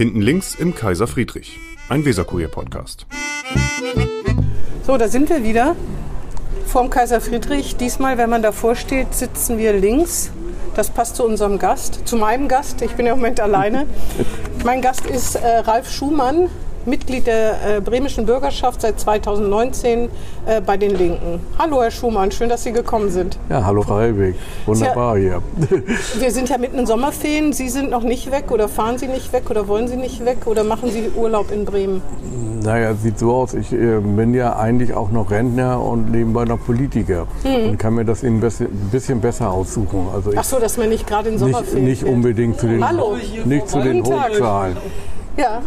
Hinten links im Kaiser Friedrich, ein Weserkurier-Podcast. So, da sind wir wieder vorm Kaiser Friedrich. Diesmal, wenn man davor steht, sitzen wir links. Das passt zu unserem Gast, zu meinem Gast. Ich bin ja im Moment alleine. mein Gast ist äh, Ralf Schumann, Mitglied der äh, bremischen Bürgerschaft seit 2019 äh, bei den Linken. Hallo Herr Schumann, schön, dass Sie gekommen sind. Ja, hallo Frau Helwig. Wunderbar hier. Wir sind ja mitten in Sommerferien. Sie sind noch nicht weg oder fahren Sie nicht weg oder wollen Sie nicht weg oder machen Sie Urlaub in Bremen? Naja, sieht so aus. Ich äh, bin ja eigentlich auch noch Rentner und nebenbei noch Politiker Hm. und kann mir das ein bisschen, ein bisschen besser aussuchen. Also ich Ach so, dass man nicht gerade in nicht, Sommerferien nicht fährt. unbedingt zu den, Hallo. nicht zu den. Hochzahlen. Ja,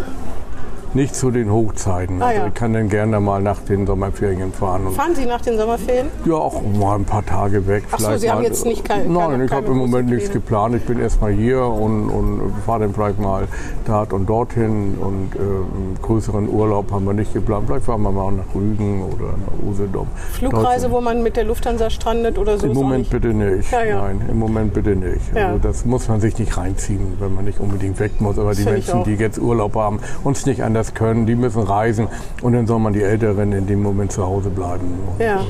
Nicht zu den Hochzeiten. Ah, also ja. ich kann dann gerne mal nach den Sommerferien fahren. Fahren Sie nach den Sommerferien? ja, auch mal ein paar Tage weg. Ach so, Sie haben mal, jetzt nicht kein- Nein, keine- ich habe keine im Moment nichts geplant. Ich bin erstmal hier und, und fahre dann vielleicht mal dort und dorthin. Und äh, einen größeren Urlaub haben wir nicht geplant. Vielleicht fahren wir mal nach Rügen oder nach Usedom. Flugreise, wo man mit der Lufthansa strandet oder so? Im Moment nicht. bitte nicht. Ja, ja. Nein, im Moment bitte nicht. Also das muss man sich nicht reinziehen, wenn man nicht unbedingt weg muss. Aber die finde ich Menschen, die jetzt Urlaub haben, uns nicht anders können, die müssen reisen. Und dann soll man die Älteren in dem Moment zu Hause bleiben. Und, Ja. äh,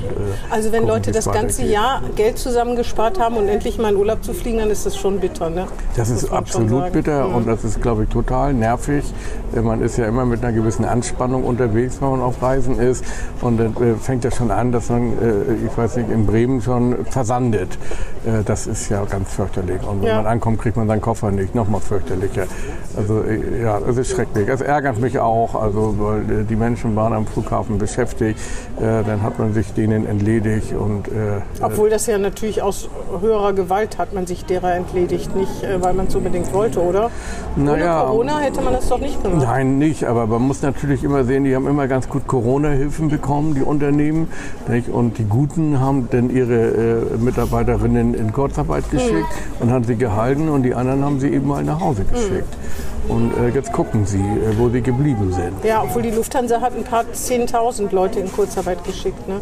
Also wenn gucken, Leute das ganze weitergeht. Jahr Geld zusammengespart haben und endlich mal in Urlaub zu fliegen, dann ist das schon bitter, ne? Das ist absolut bitter Mhm. und das ist, glaube ich, total nervig. Äh, Man ist ja immer mit einer gewissen Anspannung unterwegs, wenn man auf Reisen ist. Und dann äh, fängt das schon an, dass man, äh, ich weiß nicht, in Bremen schon versandet. Äh, Das ist ja ganz fürchterlich. Und wenn Ja. man ankommt, kriegt man seinen Koffer nicht. Noch mal fürchterlicher. Also äh, ja, es ist schrecklich. Es ärgert mich auch, also weil äh, die Menschen waren am Flughafen beschäftigt. Äh, Dann hat man sich denen entledigt und äh, Obwohl das ja natürlich aus höherer Gewalt hat man sich derer entledigt, nicht weil man es unbedingt wollte, oder? Naja. Ohne Corona hätte man das doch nicht gemacht. Nein, nicht, aber man muss natürlich immer sehen, die haben immer ganz gut Corona-Hilfen bekommen, die Unternehmen. Nicht? Und die Guten haben dann ihre äh, Mitarbeiterinnen in Kurzarbeit geschickt und haben sie gehalten und die anderen haben sie eben mal nach Hause geschickt. Und äh, jetzt gucken sie, äh, wo sie geblieben sind. Ja, obwohl die Lufthansa hat ein paar 10.000 Leute in Kurzarbeit geschickt. Ne?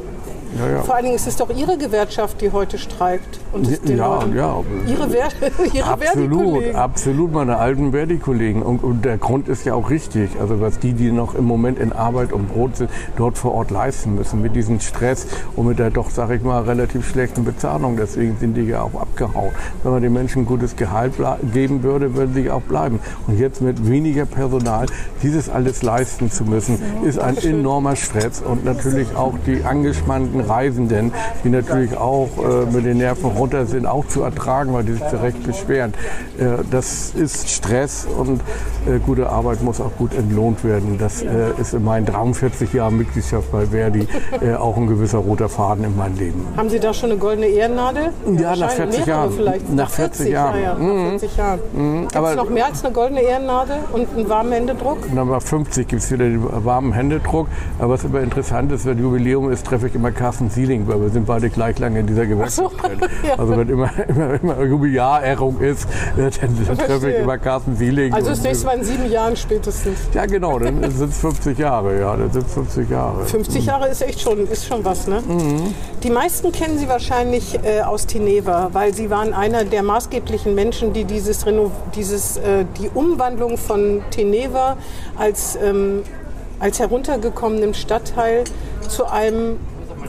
Ja, ja. Vor allen Dingen ist es doch Ihre Gewerkschaft, die heute streikt. Und es den Ja, Leuten, ja. Ihre, Ver ihre Absolut, absolut, meine alten Verdi-Kollegen. Und, und der Grund ist ja auch richtig. Also was die, die noch im Moment in Arbeit und Brot sind, dort vor Ort leisten müssen. Mit diesem Stress und mit der doch, sag ich mal, relativ schlechten Bezahlung. Deswegen sind die ja auch abgehauen. Wenn man den Menschen ein gutes Gehalt geben würde, würden sie auch bleiben. Und jetzt mit weniger Personal dieses alles leisten zu müssen, ist ein enormer Stress. Und natürlich auch die angespannten Reisenden, die natürlich auch äh, mit den Nerven runter sind, auch zu ertragen, weil die sich direkt beschweren. Äh, das ist Stress und äh, gute Arbeit muss auch gut entlohnt werden. Das äh, ist in meinen 43 Jahren Mitgliedschaft bei Verdi äh, auch ein gewisser roter Faden in meinem Leben. Haben Sie da schon eine goldene Ehrennadel? Ja, nach wahrscheinlich 40 mehrere Jahren. Vielleicht. Nach 40 Jahren. Ja, ja, nach 40 Jahren. Gibt es aber- noch mehr als eine goldene Ehrennadel und einen warmen Händedruck? Nummer 50 gibt es wieder den warmen Händedruck. Aber was immer interessant ist, wenn Jubiläum ist, treffe ich immer Carsten Sieling, weil wir sind beide gleich lange in dieser Gewerkschaft so, ja. Also wenn immer, immer, immer Jubiläarehrung ist, äh, dann, dann treffe ich immer Carsten Sieling. Also das nächste Mal in sieben Jahren spätestens. Ja genau, dann sind es 50 Jahre. Ja, dann sind es 50 Jahre. 50 Jahre ist echt schon, ist schon was, ne? Mhm. Die meisten kennen Sie wahrscheinlich äh, aus Teneva, weil Sie waren einer der maßgeblichen Menschen, die dieses, Reno dieses äh, die Umwandlung von Teneva als, ähm, als heruntergekommenen Stadtteil zu einem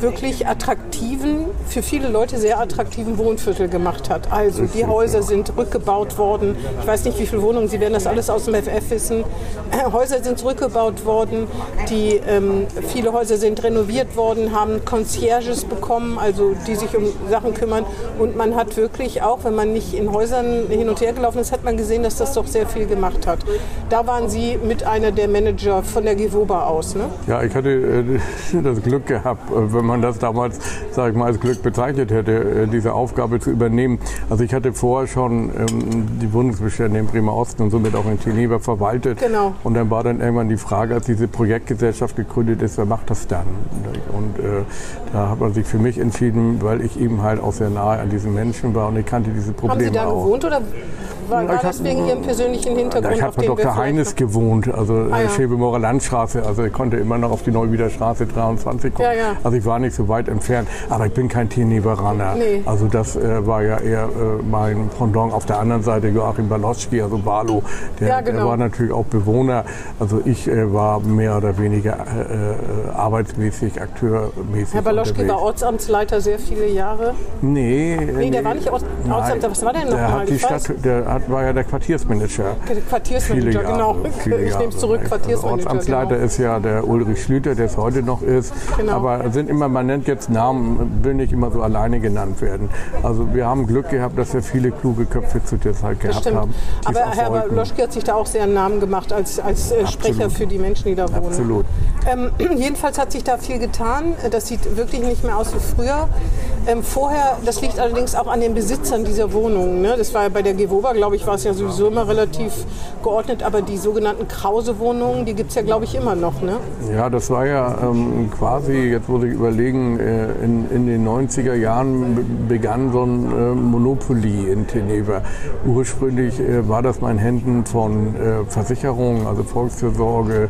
wirklich attraktiven, für viele Leute sehr attraktiven Wohnviertel gemacht hat. Also die Häuser sind rückgebaut worden. Ich weiß nicht, wie viele Wohnungen, Sie werden das alles aus dem FF wissen. Äh, Häuser sind zurückgebaut worden. Die, ähm, viele Häuser sind renoviert worden, haben Concierges bekommen, also die sich um Sachen kümmern. Und man hat wirklich auch, wenn man nicht in Häusern hin und her gelaufen ist, hat man gesehen, dass das doch sehr viel gemacht hat. Da waren Sie mit einer der Manager von der Gewoba aus, ne? Ja, ich hatte äh, das Glück gehabt, äh, wenn man das damals, sage ich mal, als Glück bezeichnet hätte, äh, diese Aufgabe zu übernehmen. Also ich hatte vorher schon ähm, die Bundesbestände in Bremer Osten und somit auch in Geneva verwaltet. Genau. Und dann war dann irgendwann die Frage, als diese Projektgesellschaft gegründet ist, wer macht das dann? Und äh, da hat man sich für mich entschieden, weil ich eben halt auch sehr nahe an diesen Menschen war und ich kannte diese Probleme Haben Sie da auch. gewohnt oder war, war das wegen Ihrem persönlichen Hintergrund? Ich habe bei Dr. Heines gewohnt, also Ah, äh, ja. Schäbemorer Landstraße. Also ich konnte immer noch auf die Neuwieder Straße 23 gucken. Ja, ja. Also ich war war nicht so weit entfernt. Aber ich bin kein Teneveraner. Nee. Also das äh, war ja eher äh, mein Pendant auf der anderen Seite, Joachim Baloschki, also Balo. Der, Ja, genau. der war natürlich auch Bewohner. Also ich äh, war mehr oder weniger äh, äh, arbeitsmäßig, akteurmäßig Herr Baloschki unterwegs. war Ortsamtsleiter sehr viele Jahre. Nee, Nee, der war nicht Ort- Nein, Ortsamt- was war der noch der mal? Hat die. Stadt, der hat, war ja der Quartiersmanager. Der Quartiersmanager, Viele genau. ich nehme es zurück, Also Quartiersmanager. Ortsamtsleiter genau. ist ja der Ulrich Schlüter, der es heute noch ist. Genau. Aber sind immer, man nennt jetzt Namen, will nicht immer so alleine genannt werden. Also wir haben Glück gehabt, dass wir viele kluge Köpfe zu der Zeit gehabt stimmt. haben. Aber Herr. Baloschki hat sich da auch sehr einen Namen gemacht als, als äh, Sprecher für die Menschen, die da wohnen. Absolut. Ähm, jedenfalls hat sich da viel getan. Das sieht wirklich nicht mehr aus wie früher. Ähm, vorher, das liegt allerdings auch an den Besitzern dieser Wohnungen. Ne? Das war ja bei der Gewoba, glaube ich, war es ja sowieso immer relativ geordnet. Aber die sogenannten Krause-Wohnungen, die gibt es ja, glaube ich, immer noch. Ne? Ja, das war ja ähm, quasi, jetzt muss ich überlegen, äh, in, in den 90er Jahren be- begann so ein äh, Monopoly in Teneva. Ursprünglich äh, war das mal in Händen von Versicherungen, also Volksfürsorge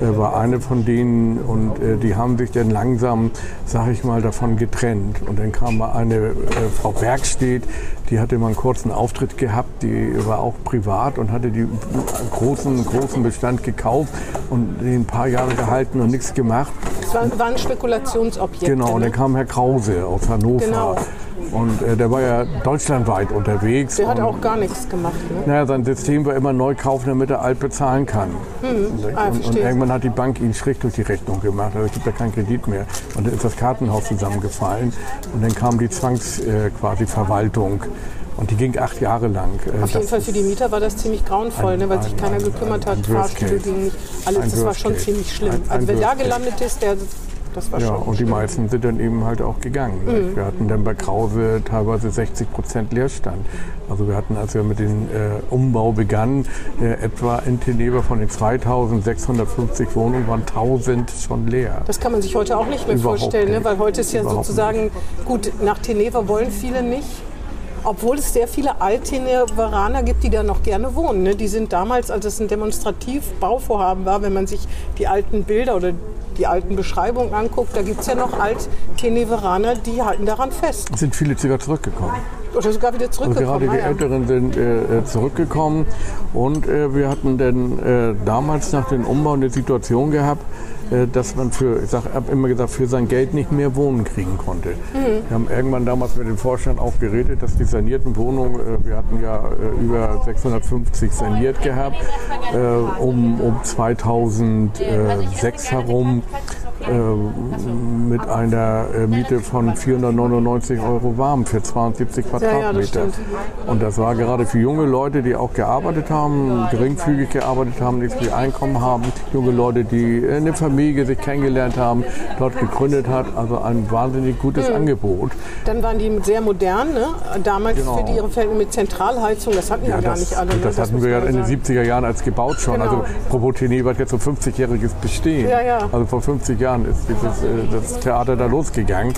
äh, war eine von denen und die haben sich dann langsam, sag ich mal, davon getrennt. Und dann kam eine Frau Bergstedt, die hatte mal einen kurzen Auftritt gehabt, die war auch privat und hatte die großen, großen Bestand gekauft und den ein paar Jahre gehalten und nichts gemacht. Das war, waren Spekulationsobjekte. Genau, und ne? dann kam Herr Krause aus Hannover. Genau. Und äh, der war ja deutschlandweit unterwegs. Der hat und, auch gar nichts gemacht. Ne? naja, sein System war immer neu kaufen, damit er alt bezahlen kann. Ah, und, und verstehe. irgendwann hat die Bank ihn schräg durch die Rechnung gemacht. Also es gibt ja keinen Kredit mehr. Und dann ist das Kartenhaus zusammengefallen. Und dann kam die Zwangs äh, quasi Verwaltung. Und die ging acht Jahre lang. Äh, Auf jeden das Fall für die Mieter war das ziemlich grauenvoll, Ein- ne, weil sich ein- keiner ein- gekümmert hat. ein Worst Fahrstühle gingen nicht. Alles, das war schon Case. ziemlich schlimm. Also wer da gelandet ist, der, das war Ja, schon und die meisten sind dann eben halt auch gegangen. Mhm. Wir hatten dann bei Krause teilweise 60 Prozent Leerstand. Also wir hatten, als wir mit dem äh, Umbau begannen, äh, etwa in Teneva von den 2650 Wohnungen waren 1000 schon leer. Das kann man sich heute auch nicht mehr Überhaupt vorstellen, ne? nicht. weil heute ist ja Überhaupt sozusagen, gut, nach Teneva wollen viele nicht. Obwohl es sehr viele Alt-Teneveraner gibt, die da noch gerne wohnen. Ne? Die sind damals, als es ein Demonstrativ-Bauvorhaben war, wenn man sich die alten Bilder oder die alten Beschreibungen anguckt, da gibt es ja noch Alt-Teneveraner, die halten daran fest. Es sind viele sogar zurückgekommen. Oder sogar wieder Also zurückgekommen. gerade die Ah. Älteren sind äh, äh, zurückgekommen und äh, wir hatten dann äh, damals nach dem Umbau eine Situation gehabt, dass man für, ich habe immer gesagt, für sein Geld nicht mehr Wohnen kriegen konnte. Mhm. Wir haben irgendwann damals mit dem Vorstand auch geredet, dass die sanierten Wohnungen, äh, wir hatten ja äh, über 650 saniert gehabt, äh, um, um 2006 herum äh, mit einer äh, Miete von 499 Euro warm für 72 ja, das Quadratmeter. stimmt. und das war gerade für junge Leute, die auch gearbeitet haben, geringfügig gearbeitet haben, nicht viel Einkommen haben, junge Leute, die äh, eine Familie sich kennengelernt haben, dort gegründet hat, also ein wahnsinnig gutes Mhm. Angebot. Dann waren die sehr modern, ne? damals Genau. für die ihre Verhältnisse mit Zentralheizung, das hatten ja, gar das, nicht alle. Ne? das hatten muss wir ja in den sagen. 70er Jahren als gebaut schon. Genau. Also Probotene hat jetzt so 50-jähriges Bestehen. Ja, ja. Also vor 50 Jahren ist dieses, äh, das Theater da losgegangen.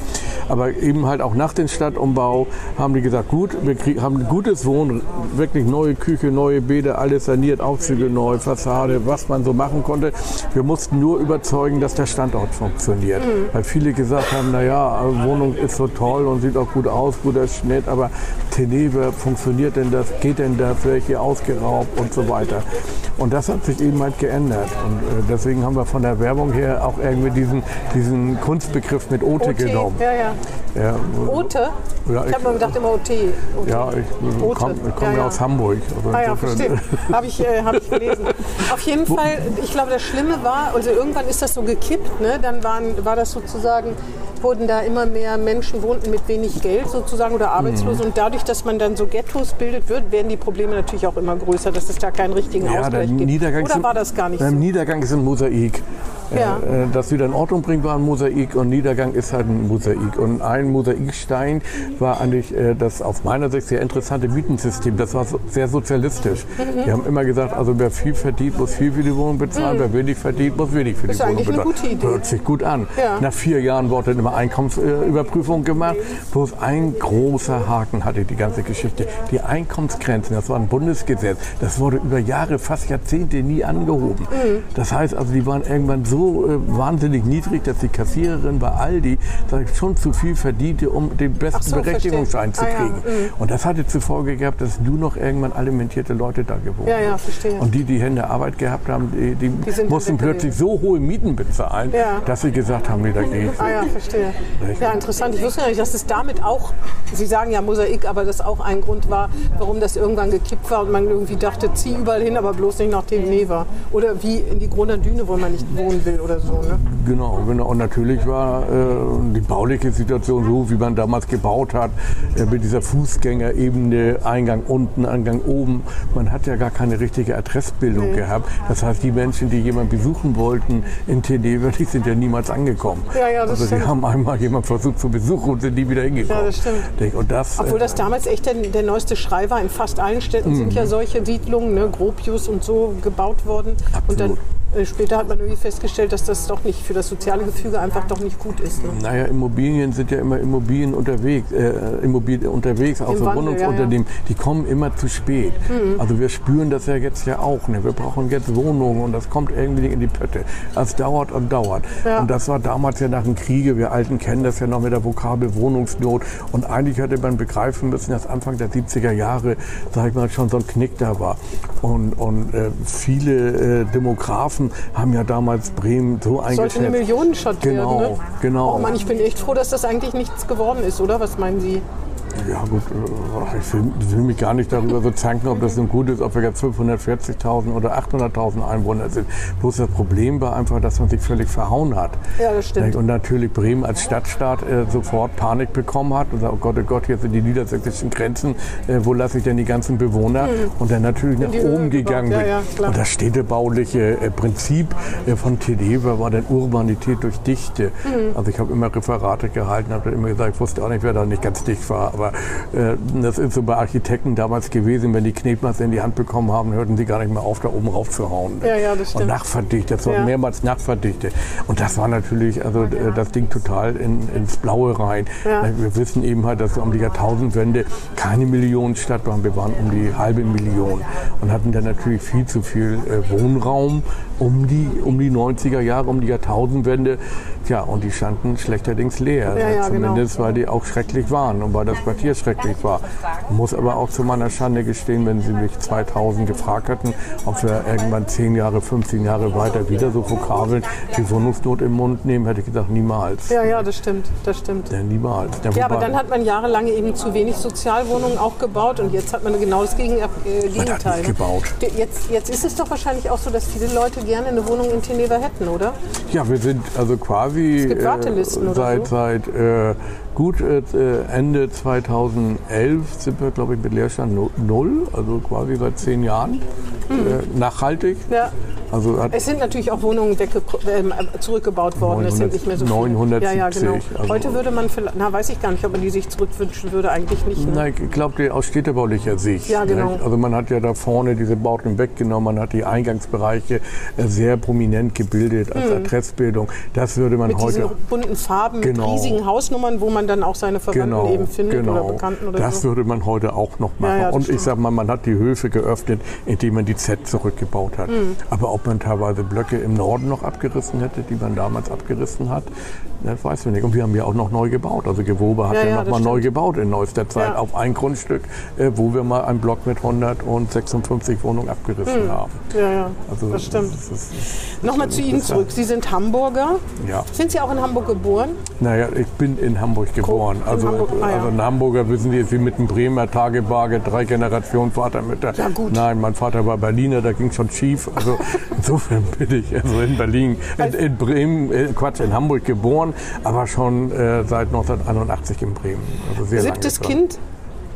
Aber eben halt auch nach dem Stadtumbau haben die gesagt, gut, wir krieg, haben ein gutes Wohnen, wirklich neue Küche, neue Bäder, alles saniert, Aufzüge neu, Fassade, was man so machen konnte. Wir mussten nur überzeugen, dass der Standort funktioniert. Mhm. Weil viele gesagt haben, naja, Wohnung ist so toll und sieht auch gut aus, guter Schnitt, aber Teneve, funktioniert denn das, geht denn das, hier ausgeraubt und so weiter. Und das hat sich eben halt geändert. Und äh, deswegen haben wir von der Werbung her auch irgendwie diesen, diesen Kunstbegriff mit Ote, OT, genommen. ja, ja. Ja, Ote? Ja, ich ich- habe mal gedacht immer OT. OT. ja, ich Ote. komme komm Ja, ja, aus Hamburg. Also Ah ja, verstehe. Habe ich, äh, hab ich gelesen. Auf jeden Fall, ich glaube, das Schlimme war, also irgendwann ist das so gekippt, ne? dann waren, war das sozusagen, wurden da immer mehr Menschen wohnten mit wenig Geld sozusagen oder Arbeitslose Mhm. und dadurch, dass man dann so Ghettos bildet wird, werden die Probleme natürlich auch immer größer, dass es da keinen richtigen Ja, Ausgleich gibt. Niedergang Oder war das gar nicht Beim so? Niedergang ist ein Mosaik. Ja. Äh, äh, Das wieder in Ordnung bringt, war ein Mosaik und Niedergang ist halt ein Mosaik. Und ein Mosaikstein war eigentlich äh, das aus meiner Sicht sehr interessante Mietensystem. Das war so, sehr sozialistisch. Mhm. Wir haben immer gesagt, also wer viel verdient, muss viel für die Wohnung bezahlen, wer wenig verdient, muss wenig für die Ist Wohnung eigentlich eine bezahlen. gute Idee. Hört sich gut an. Ja. Nach vier Jahren wurde dann immer Einkommensüberprüfung gemacht. Bloß ein großer Haken hatte die ganze Geschichte. Die Einkommensgrenzen, das war ein Bundesgesetz, das wurde über Jahre, fast Jahrzehnte nie angehoben. Mhm. Das heißt also, die waren irgendwann so äh, wahnsinnig niedrig, dass die Kassiererin bei Aldi schon zu viel verdiente, um den besten so, Berechtigungsschein zu verstehe. Ah, kriegen. ja, mhm. Und das hatte zur Folge gehabt, dass nur noch irgendwann alimentierte Leute da gewohnt Ja, ja, verstehe. Und die, die Hände Arbeit gehabt haben, die, die, Die mussten plötzlich so hohe Mieten bezahlen, Ja. dass sie gesagt haben, nee, da gehe ich Ah ja, verstehe. Ja, interessant. Ich wusste ja nicht, dass es damit auch, Sie sagen ja Mosaik, aber das auch ein Grund war, warum das irgendwann gekippt war und man irgendwie dachte, zieh überall hin, aber bloß nicht nach Teneva. Oder wie in die Gruner Düne, wo man nicht wohnen will oder so. Ne? Genau, genau. Und natürlich war äh, die bauliche Situation so, wie man damals gebaut hat, äh, mit dieser Fußgängerebene, Eingang unten, Eingang oben. Man hat ja gar keine richtige Adressbildung gehabt. Das heißt, die Menschen, die jemanden besuchen wollten in Teneva, die sind ja niemals angekommen. Ja, ja, das also die haben einmal jemanden versucht zu besuchen und sind nie wieder hingekommen. Ja, das stimmt. Und das, Obwohl äh, das damals echt der, der neueste Schrei war. In fast allen Städten sind ja solche Siedlungen, ne, Gropius und so, gebaut worden. Und dann später hat man irgendwie festgestellt, dass das doch nicht für das soziale Gefüge einfach doch nicht gut ist. Ne? Naja, Immobilien sind ja immer Immobilien unterwegs, äh, Immobilien unterwegs, auch Im so Wandel, Wohnungsunternehmen, die kommen immer zu spät. Mhm. Also wir spüren das ja jetzt ja auch. Ne? Wir brauchen jetzt Wohnungen und das kommt irgendwie in die Pötte. Das dauert und dauert. Ja. Und das war damals ja nach dem Kriege, wir Alten kennen das ja noch mit der Vokabel Wohnungsnot. Und eigentlich hätte man begreifen müssen, dass Anfang der 70er Jahre, sag ich mal, schon so ein Knick da war. Und, und äh, viele äh, Demografen haben ja damals Bremen so eingeschätzt. Sollte eine Millionenstadt Genau, werden. Ne? genau. Oh Mann, ich bin echt froh, dass das eigentlich nichts geworden ist, oder? Was meinen Sie? Ja gut, äh, ich will, will mich gar nicht darüber so zanken, ob das nun gut ist, ob wir jetzt 540.000 oder 800.000 Einwohner sind. Bloß das Problem war einfach, dass man sich völlig verhauen hat. Ja, das stimmt. Und natürlich Bremen als Stadtstaat äh, sofort Panik bekommen hat und sagt, oh Gott, oh Gott, hier sind die niedersächsischen Grenzen, äh, wo lasse ich denn die ganzen Bewohner? Und dann natürlich nach oben gegangen bin. ja, und das städtebauliche äh, Prinzip äh, von Tedeva war dann Urbanität durch Dichte. Mhm. Also ich habe immer Referate gehalten, habe immer gesagt, ich wusste auch nicht, wer da nicht ganz dicht war, aber äh, das ist so bei Architekten damals gewesen, wenn die Knetmasse in die Hand bekommen haben, hörten sie gar nicht mehr auf, da oben raufzuhauen. Ja, ja, das Und stimmt. nachverdichtet, das war Ja. mehrmals nachverdichtet. Und das war natürlich, also äh, das Ding total in, ins Blaue rein. Ja. Wir wissen eben halt, dass wir um die Jahrtausendwende keine Millionenstadt waren, wir waren um die halbe Million und hatten dann natürlich viel zu viel äh, Wohnraum um die, um die 90er Jahre, um die Jahrtausendwende. Tja, und die standen schlechterdings leer. Ja, ja, genau. Zumindest, weil die auch schrecklich waren und weil das Quartier schrecklich war. Muss aber auch zu meiner Schande gestehen, wenn Sie mich 2000 gefragt hätten, ob wir irgendwann 10 Jahre, 15 Jahre weiter wieder so Vokabeln wie Wohnungsnot im Mund nehmen, hätte ich gesagt, niemals. Ja, ja, das stimmt, das stimmt. Ja, niemals. Ja, Ja, aber dann hat man jahrelang eben zu wenig Sozialwohnungen auch gebaut und jetzt hat man genau das Gegen äh, Gegenteil. nicht gebaut. Jetzt, jetzt ist es doch wahrscheinlich auch so, dass viele Leute gerne eine Wohnung in Teneva hätten, oder? Ja, wir sind also quasi oder seit, so? seit äh, gut äh, Ende 2011 sind wir, glaube ich, mit Leerstand nu- null, also quasi seit zehn Jahren äh, nachhaltig. Ja. Also Es sind natürlich auch Wohnungen äh, zurückgebaut worden. es sind 900 nicht mehr so viele. 970, Ja, ja, genau. also- Heute würde man vielleicht, na weiß ich gar nicht, ob man die sich zurückwünschen würde, eigentlich nicht. Ne? Na, ich glaube, aus städtebaulicher Sicht. Ja, genau. nicht? Also man hat ja da vorne diese Bauten weggenommen, man hat die Eingangsbereiche äh, sehr prominent gebildet als Adressbildung. Das würde man. Mit diesen heute bunten Farben, Genau. mit riesigen Hausnummern, wo man dann auch seine Verwandten genau, eben findet genau. oder Bekannten oder das so. würde man heute auch noch machen. Ja, ja, Und ich stimmt. sag mal, man hat die Höfe geöffnet, indem man die Z zurückgebaut hat. Hm. Aber ob man teilweise Blöcke im Norden noch abgerissen hätte, die man damals abgerissen hat, das weiß man nicht. Und wir haben ja auch noch neu gebaut. Also Gewobe hat Ja, ja, ja, noch das mal neu gebaut in neuester Zeit Ja. auf ein Grundstück, äh, wo wir mal einen Block mit 156 Wohnungen abgerissen haben. Ja, ja, Also Hm. das stimmt. Das ist, Nochmal zu Ihnen zurück. Sie sind Hamburger. ja. Sind Sie auch in Hamburg geboren? Naja, ich bin in Hamburg geboren. In Also, Hamburg, ah, also ein Hamburger wissen Sie, ist wie mit einem Bremer Tagebarge, drei Generationen Vater, Mütter. Ja, gut. Nein, mein Vater war Berliner, da ging schon schief. Also insofern bin ich also in Berlin, in, in Bremen, äh, Quatsch, in Hamburg geboren, aber schon äh, seit 1981 in Bremen. Also sehr Siebtes lange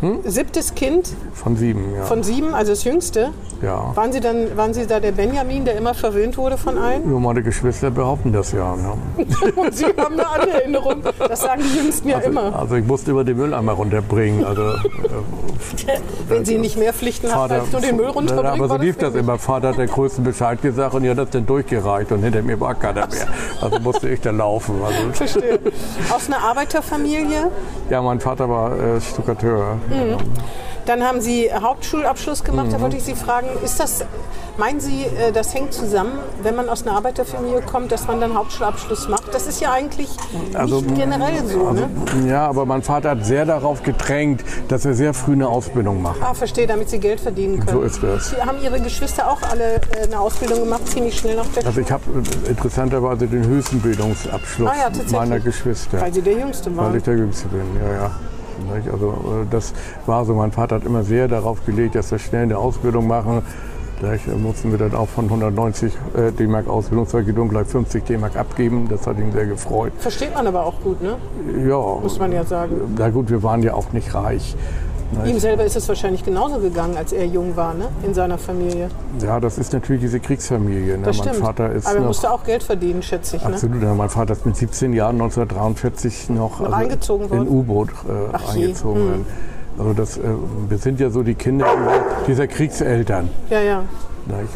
Kind? Siebtes Kind Von sieben, ja. von sieben, also das jüngste. ja. Waren Sie, dann, waren Sie da der Benjamin, der immer verwöhnt wurde von allen? Nur meine Geschwister behaupten das ja. Ne? Und Sie haben eine andere Erinnerung. Das sagen die Jüngsten ja immer. Also ich musste über den Mülleimer runterbringen. Also, äh, Wenn Sie nicht mehr Pflichten haben, als nur den Müll runterbringen. aber so lief das mich. immer. Vater hat der Größten Bescheid gesagt und die hat das dann durchgereicht und hinter mir war keiner mehr. Also musste ich da laufen. Also, Verstehe. Aus einer Arbeiterfamilie. ja, mein Vater war äh, Stuckateur. Mhm. Dann haben Sie Hauptschulabschluss gemacht. Da wollte ich Sie fragen, ist das, meinen Sie, äh, das hängt zusammen, wenn man aus einer Arbeiterfamilie kommt, dass man dann Hauptschulabschluss macht? Das ist ja eigentlich Also, nicht generell so, ne? Ja, aber mein Vater hat sehr darauf gedrängt, dass er sehr früh eine Ausbildung macht. Ah, verstehe, damit Sie Geld verdienen können. So ist das. Sie haben Ihre Geschwister auch alle äh, eine Ausbildung gemacht, ziemlich schnell nach der Also ich habe äh, interessanterweise den höchsten Bildungsabschluss Ah ja, meiner Geschwister. Weil Sie der Jüngste Weil waren. ich der Jüngste bin, ja, ja. Nicht? Also äh, das war so. Mein Vater hat immer sehr darauf gelegt, dass wir schnell eine Ausbildung machen. Gleich äh, mussten wir dann auch von 190 äh, D-Mark Ausbildungsvergütung gleich 50 D-Mark abgeben. Das hat ihn sehr gefreut. Versteht man aber auch gut, ne? Ja, Muss man ja sagen. na gut, wir waren ja auch nicht reich. Ihm selber ist es wahrscheinlich genauso gegangen, als er jung war, ne? In seiner Familie. Ja, das ist natürlich diese Kriegsfamilie. Ne? Das mein stimmt. Vater ist aber er musste auch Geld verdienen, schätze ich, ne? Absolut, ja, mein Vater ist mit 17 Jahren 1943 noch, Noch eingezogen in? U-Boot äh, Hm. eingezogen. worden. Also das, äh, wir sind ja so die Kinder dieser Kriegseltern. Ja, ja.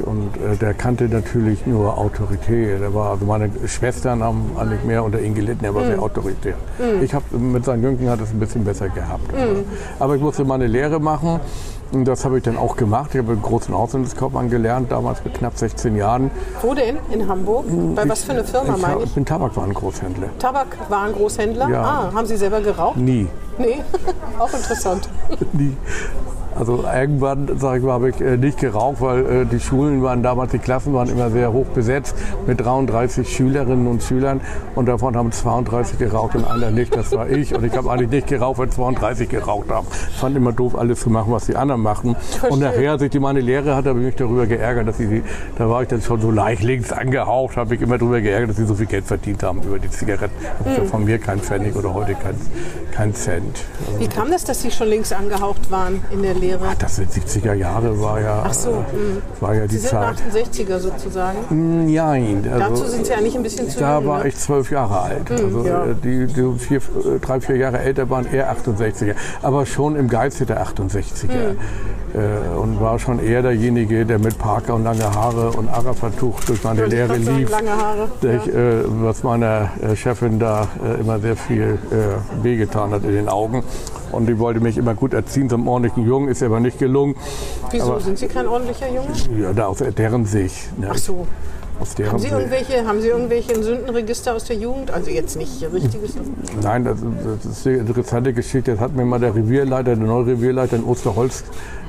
Und äh, der kannte natürlich nur Autorität. Der war, also meine Schwestern haben eigentlich mehr unter ihn gelitten, er war Hm. sehr autoritär. Ich habe mit seinen Jüngen hat es ein bisschen besser gehabt. Hm. Aber ich musste meine Lehre machen. Und das habe ich dann auch gemacht. Ich habe einen großen Auslandskaufmann gelernt, damals mit knapp 16 Jahren. Wo denn? In Hamburg? Bei was für eine Firma, ich, meine hab- ich? bin Tabakwarengroßhändler. Tabakwarengroßhändler? Ja. Ah, haben Sie selber geraucht? Nie. Nee, auch interessant. Nie. Also irgendwann, sag ich mal, habe ich äh, nicht geraucht, weil äh, die Schulen waren damals, die Klassen waren immer sehr hoch besetzt mit 33 Schülerinnen und Schülern und davon haben 32 geraucht und einer nicht, das war ich. Und ich habe eigentlich nicht geraucht, weil 32 geraucht haben. Ich fand immer doof, alles zu machen, was die anderen machten. Und nachher, als ich die meine Lehre hatte, habe ich mich darüber geärgert, dass sie, da war ich dann schon so leicht links angehaucht, habe ich immer darüber geärgert, dass sie so viel Geld verdient haben über die Zigaretten. Also Von mir kein Pfennig oder heute kein, kein Cent. Wie kam das, dass Sie schon links angehaucht waren in der Lehre? Das sind 70er Jahre, war ja, Ach so, äh, war ja die Sie sind Zeit. 68er sozusagen. Nein, Dazu also, sind Sie eigentlich ein bisschen zu da jung. war ne? ich zwölf Jahre alt. Also ja. äh, die, die vier, äh, drei, vier Jahre älter waren eher 68er, aber schon im Geiste der 68er. Äh, und war schon eher derjenige, der mit Parker und lange Haare und Arafattuch durch meine Lehre lief. lange Haare, Ich, äh, was meiner äh, Chefin da immer sehr viel wehgetan hat in den Augen. Und die wollte mich immer gut erziehen zum ordentlichen Jungen, ist aber nicht gelungen. Wieso sind Sie kein ordentlicher Junge? Ja, da aus deren Sicht. Ne? Ach so. Haben Sie irgendwelche, haben Sie irgendwelche Sündenregister aus der Jugend? Also jetzt nicht richtiges. Nein, das, das ist eine interessante Geschichte. Das hat mir mal der Revierleiter, der neue Revierleiter in Osterholz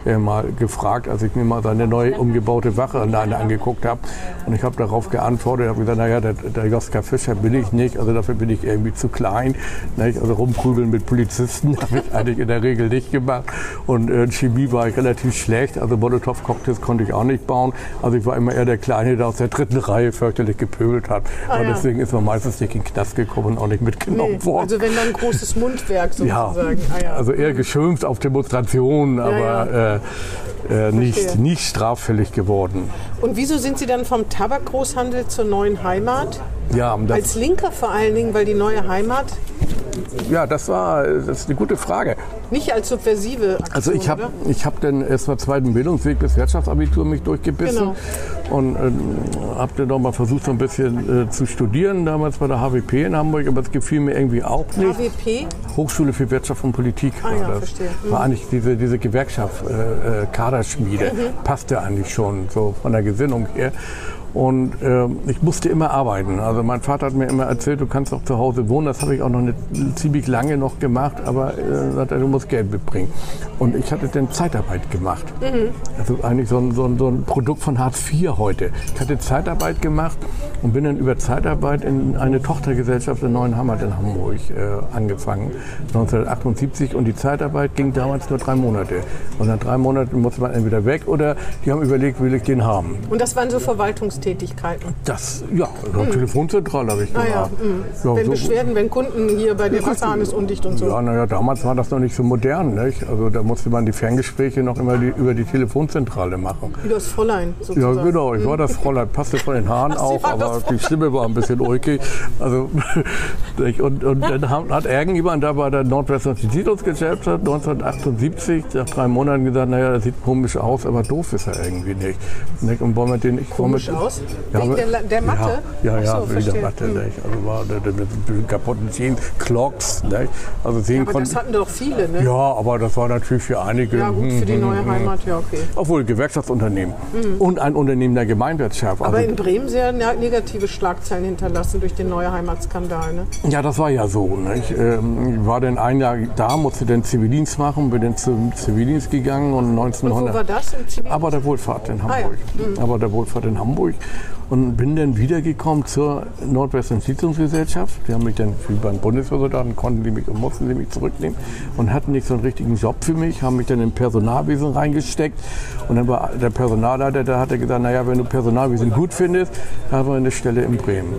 äh, mal gefragt, als ich mir mal seine neu umgebaute Wachanlage angeguckt habe. Und ich habe darauf geantwortet, habe gesagt, naja, der, der Joska Fischer will ich nicht, also dafür bin ich irgendwie zu klein. Nicht? Also rumprügeln mit Polizisten habe ich eigentlich in der Regel nicht gemacht. Und äh, Chemie war ich relativ schlecht, also Molotow-Cocktails konnte ich auch nicht bauen. Also ich war immer eher der Kleine, der aus der dritten Reihe fürchterlich gepöbelt hat. Ah, und ja. deswegen ist man meistens nicht in den Knast gekommen und auch nicht mitgenommen Nee, worden. also wenn dann ein großes Mundwerk Ja, sozusagen. Ah, ja. also eher geschimpft auf Demonstrationen, aber Äh, äh, nicht, nicht straffällig geworden. Und wieso sind Sie dann vom Tabakgroßhandel zur neuen Heimat? Ja, Als Linker vor allen Dingen, weil die neue Heimat ja, das war das ist eine gute Frage. nicht als subversive Aktion, Also ich habe ich hab dann erst mal zweiten Bildungsweg bis Wirtschaftsabitur mich durchgebissen Genau. und ähm, habe dann noch mal versucht so ein bisschen äh, zu studieren damals bei der HWP in Hamburg, aber es gefiel mir irgendwie auch nicht. HWP? Hochschule für Wirtschaft und Politik Ah war ja, das. verstehe. Mhm. War eigentlich diese, diese Gewerkschaft, äh, äh, Kaderschmiede, passte eigentlich schon so von der Gesinnung her. Und ähm, ich musste immer arbeiten. Also mein Vater hat mir immer erzählt, du kannst auch zu Hause wohnen. Das habe ich auch noch eine, ziemlich lange noch gemacht, aber äh, sagt er, du musst Geld mitbringen. Und ich hatte dann Zeitarbeit gemacht. Also eigentlich so ein, so, ein, so ein Produkt von Hartz IV heute. Ich hatte Zeitarbeit gemacht und bin dann über Zeitarbeit in eine Tochtergesellschaft der Neuen Heimat in Hamburg äh, angefangen, 1978. Und die Zeitarbeit ging damals nur drei Monate. Und nach drei Monaten musste man entweder weg oder die haben überlegt, will ich den haben. Und das waren so Verwaltungstätigkeiten. Das, ja, eine Telefonzentrale habe ich gemacht. Naja, Ja, wenn so- Beschwerden, wenn Kunden hier bei der Wasserhahn ist undicht und so. Ja, naja, damals war das noch nicht so modern. Nicht? Also da musste man die Ferngespräche noch immer die, über die Telefonzentrale machen. Wie das Fräulein Ja, sozusagen. genau. Ich war das Fräulein, passte von den Haaren Ach, auf, aber die Stimme war ein bisschen ulkig. Also, nicht? und, und dann hat irgendjemand da bei der Nordwestern Siedlungsgesellschaft 1978 nach drei Monaten gesagt, naja, das sieht komisch aus, aber doof ist er irgendwie nicht. nicht? Und wollen wir den, ich, wollen Komisch wir, aus? Was? Wegen der, der Matte? Ja, ja, ja so, wegen der. Matte. Hm. Also war mit den kaputten Zehen, Clocks. Nicht? Also sehen Aber das konnten. hatten doch viele, ne? Ja, aber das war natürlich für einige. Ja, gut, für die hm, neue hm, Heimat, ja, okay. Obwohl Gewerkschaftsunternehmen und ein Unternehmen der Gemeinwirtschaft. Aber Also, in Bremen sehr ne- negative Schlagzeilen hinterlassen durch den neue Heimatskandal, ne? ja, das war ja so. Nicht? Ähm, Ich war dann ein Jahr da, musste dann Zivildienst machen, bin dann zum Zivildienst gegangen und Und wo 1900. war das im Zivil? Aber der Wohlfahrt in Ah, ja. Hamburg. Aber der Wohlfahrt in Hamburg. Und bin dann wiedergekommen zur Nordwestlichen Siedlungsgesellschaft. Die haben mich dann wie beim Bundeswehrsoldaten, konnten die mich und mussten sie mich zurücknehmen und hatten nicht so einen richtigen Job für mich, haben mich dann im Personalwesen reingesteckt. Und dann war der Personalleiter, der hatte gesagt, naja, wenn du Personalwesen gut findest, haben wir eine Stelle in Bremen.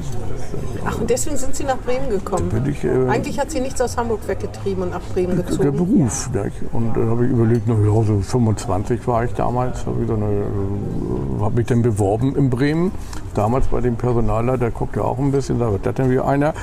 Ach, und deswegen sind Sie nach Bremen gekommen. Ich, äh, Eigentlich hat Sie nichts aus Hamburg weggetrieben und nach Bremen der gezogen. Beruf. Nicht? Und dann habe ich überlegt, na ja, so 25 war ich damals, habe ich dann, äh, hab mich dann beworben in Bremen. Damals bei dem Personalleiter, der guckte auch ein bisschen, da wird das denn wie einer.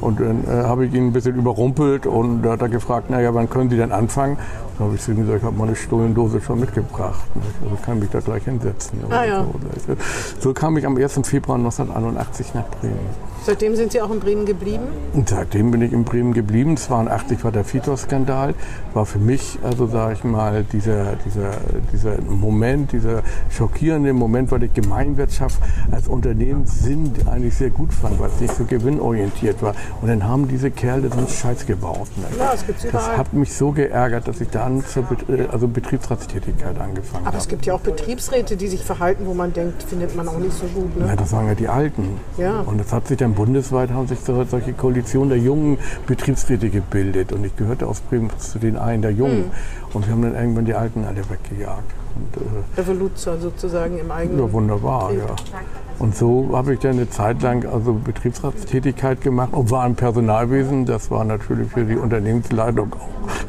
Und dann äh, habe ich ihn ein bisschen überrumpelt und da hat er gefragt, naja, wann können Sie denn anfangen? Dann habe ich zu ihm gesagt, ich habe meine Stohlendose schon mitgebracht. Nicht? Also kann mich da gleich hinsetzen. Ah, ja. so, so kam ich am 1. Februar 1981 nach Bremen. Seitdem sind Sie auch in Bremen geblieben? Und seitdem bin ich in Bremen geblieben. 82 war der Fitos-Skandal. War für mich, also sage ich mal, dieser, dieser, dieser Moment, dieser schockierende Moment, weil ich Gemeinwirtschaft als Unternehmenssinn eigentlich sehr gut fand, weil es nicht so gewinnorientiert war. Und dann haben diese Kerle so einen Scheiß gebaut. Ne? Ja, das gibt's das hat mich so geärgert, dass ich dann zur äh, also Betriebsratstätigkeit angefangen Aber es habe. gibt ja auch Betriebsräte, die sich verhalten, wo man denkt, findet man auch nicht so gut. Ja, Ne? das waren ja die Alten. Ja. Und es hat sich dann bundesweit haben sich so, solche Koalitionen der jungen Betriebsräte gebildet. Und ich gehörte aus Bremen zu den einen der Jungen. Und wir haben dann irgendwann die Alten alle weggejagt. Und, äh, Revoluzer sozusagen im eigenen. ja, wunderbar, ja. Und so habe ich dann eine Zeit lang also Betriebsratstätigkeit gemacht und war im Personalwesen. Das war natürlich für die Unternehmensleitung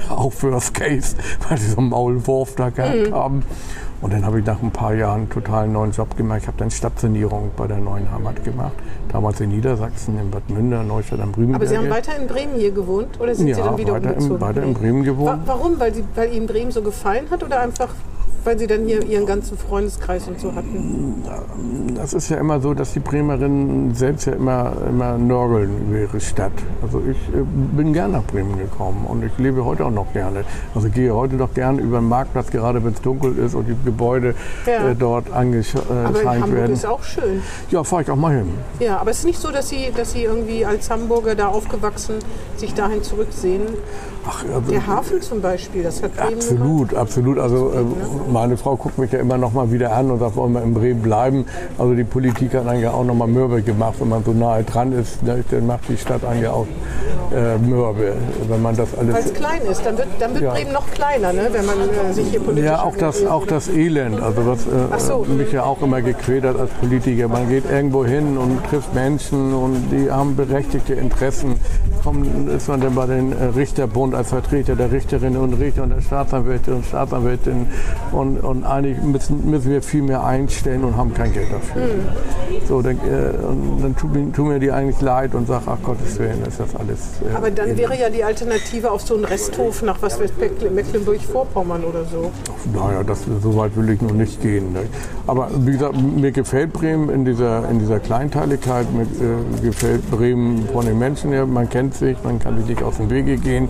auch, auch First Case, weil sie so einen Maulwurf da gehabt haben. Und dann habe ich nach ein paar Jahren einen total neuen Job gemacht. Ich habe dann Stadtsanierung bei der Neuen Heimat gemacht. Damals in Niedersachsen, in Bad Münder, Neustadt am Rübenberge. Aber Sie haben weiter in Bremen hier gewohnt oder sind ja, Sie dann wieder weiter, umgezogen? in, weiter in Bremen gewohnt. warum? Weil, Sie, weil Ihnen Bremen so gefallen hat oder einfach, weil Sie dann hier Ihren ganzen Freundeskreis und so hatten? Das ist ja immer so, dass die Bremerinnen selbst ja immer, immer nörgeln über ihre Stadt. Also ich äh, bin gern nach Bremen gekommen und ich lebe heute auch noch gerne. Also gehe heute noch gern über den Marktplatz, gerade wenn es dunkel ist und die Gebäude Ja. äh, dort Aber in angescheint Hamburg werden. ist auch schön. Ja, fahre ich auch mal hin. Ja, aber es ist nicht so, dass Sie, dass Sie irgendwie als Hamburger da aufgewachsen sich dahin zurücksehen. Ach, also, Der Hafen zum Beispiel, das hat Bremen gemacht. Absolut, absolut. Also äh, meine Frau guckt mich ja immer noch mal wieder an und sagt, wollen wir in Bremen bleiben. Also die Politik hat eigentlich auch noch mal mürbe gemacht. Wenn man so nahe dran ist, ne, dann macht die Stadt eigentlich auch äh, mürbe. Wenn man das Weil alles es klein ist, dann wird, dann wird Ja. Bremen noch kleiner, ne? wenn man äh, sich hier politisch Ja, auch das, auch das Elend, also was äh, so. mich ja auch immer gequält hat als Politiker. Man geht irgendwo hin und trifft Menschen und die haben berechtigte Interessen. Kommt, ist man dann bei den äh, Als Vertreter der Richterinnen und Richter und der Staatsanwälte und Staatsanwältinnen und, und eigentlich müssen, müssen wir viel mehr einstellen und haben kein Geld dafür. Hm. So, dann, äh, dann mir- tut mir die eigentlich leid und sage, ach Gottes Willen, ist das alles. Äh, Aber dann wäre ja die Alternative auf so einen Resthof nach was Mecklenburg-Vorpommern oder so. Naja, das, so weit will ich noch nicht gehen. Ne? Aber wie gesagt, mir gefällt Bremen in dieser, in dieser Kleinteiligkeit, mir äh, gefällt Bremen von den Menschen her. Man kennt sich, man kann sich nicht aus dem Wege gehen.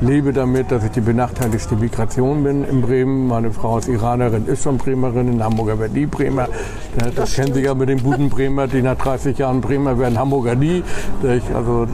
Lebe damit, dass ich die benachteiligste Migration bin in Bremen. Meine Frau ist Iranerin, ist schon Bremerin, in Hamburger wird die Bremer. Das, das kennen Sie ja mit den guten Bremer, die nach 30 Jahren Bremer werden Hamburger nie. Ich, also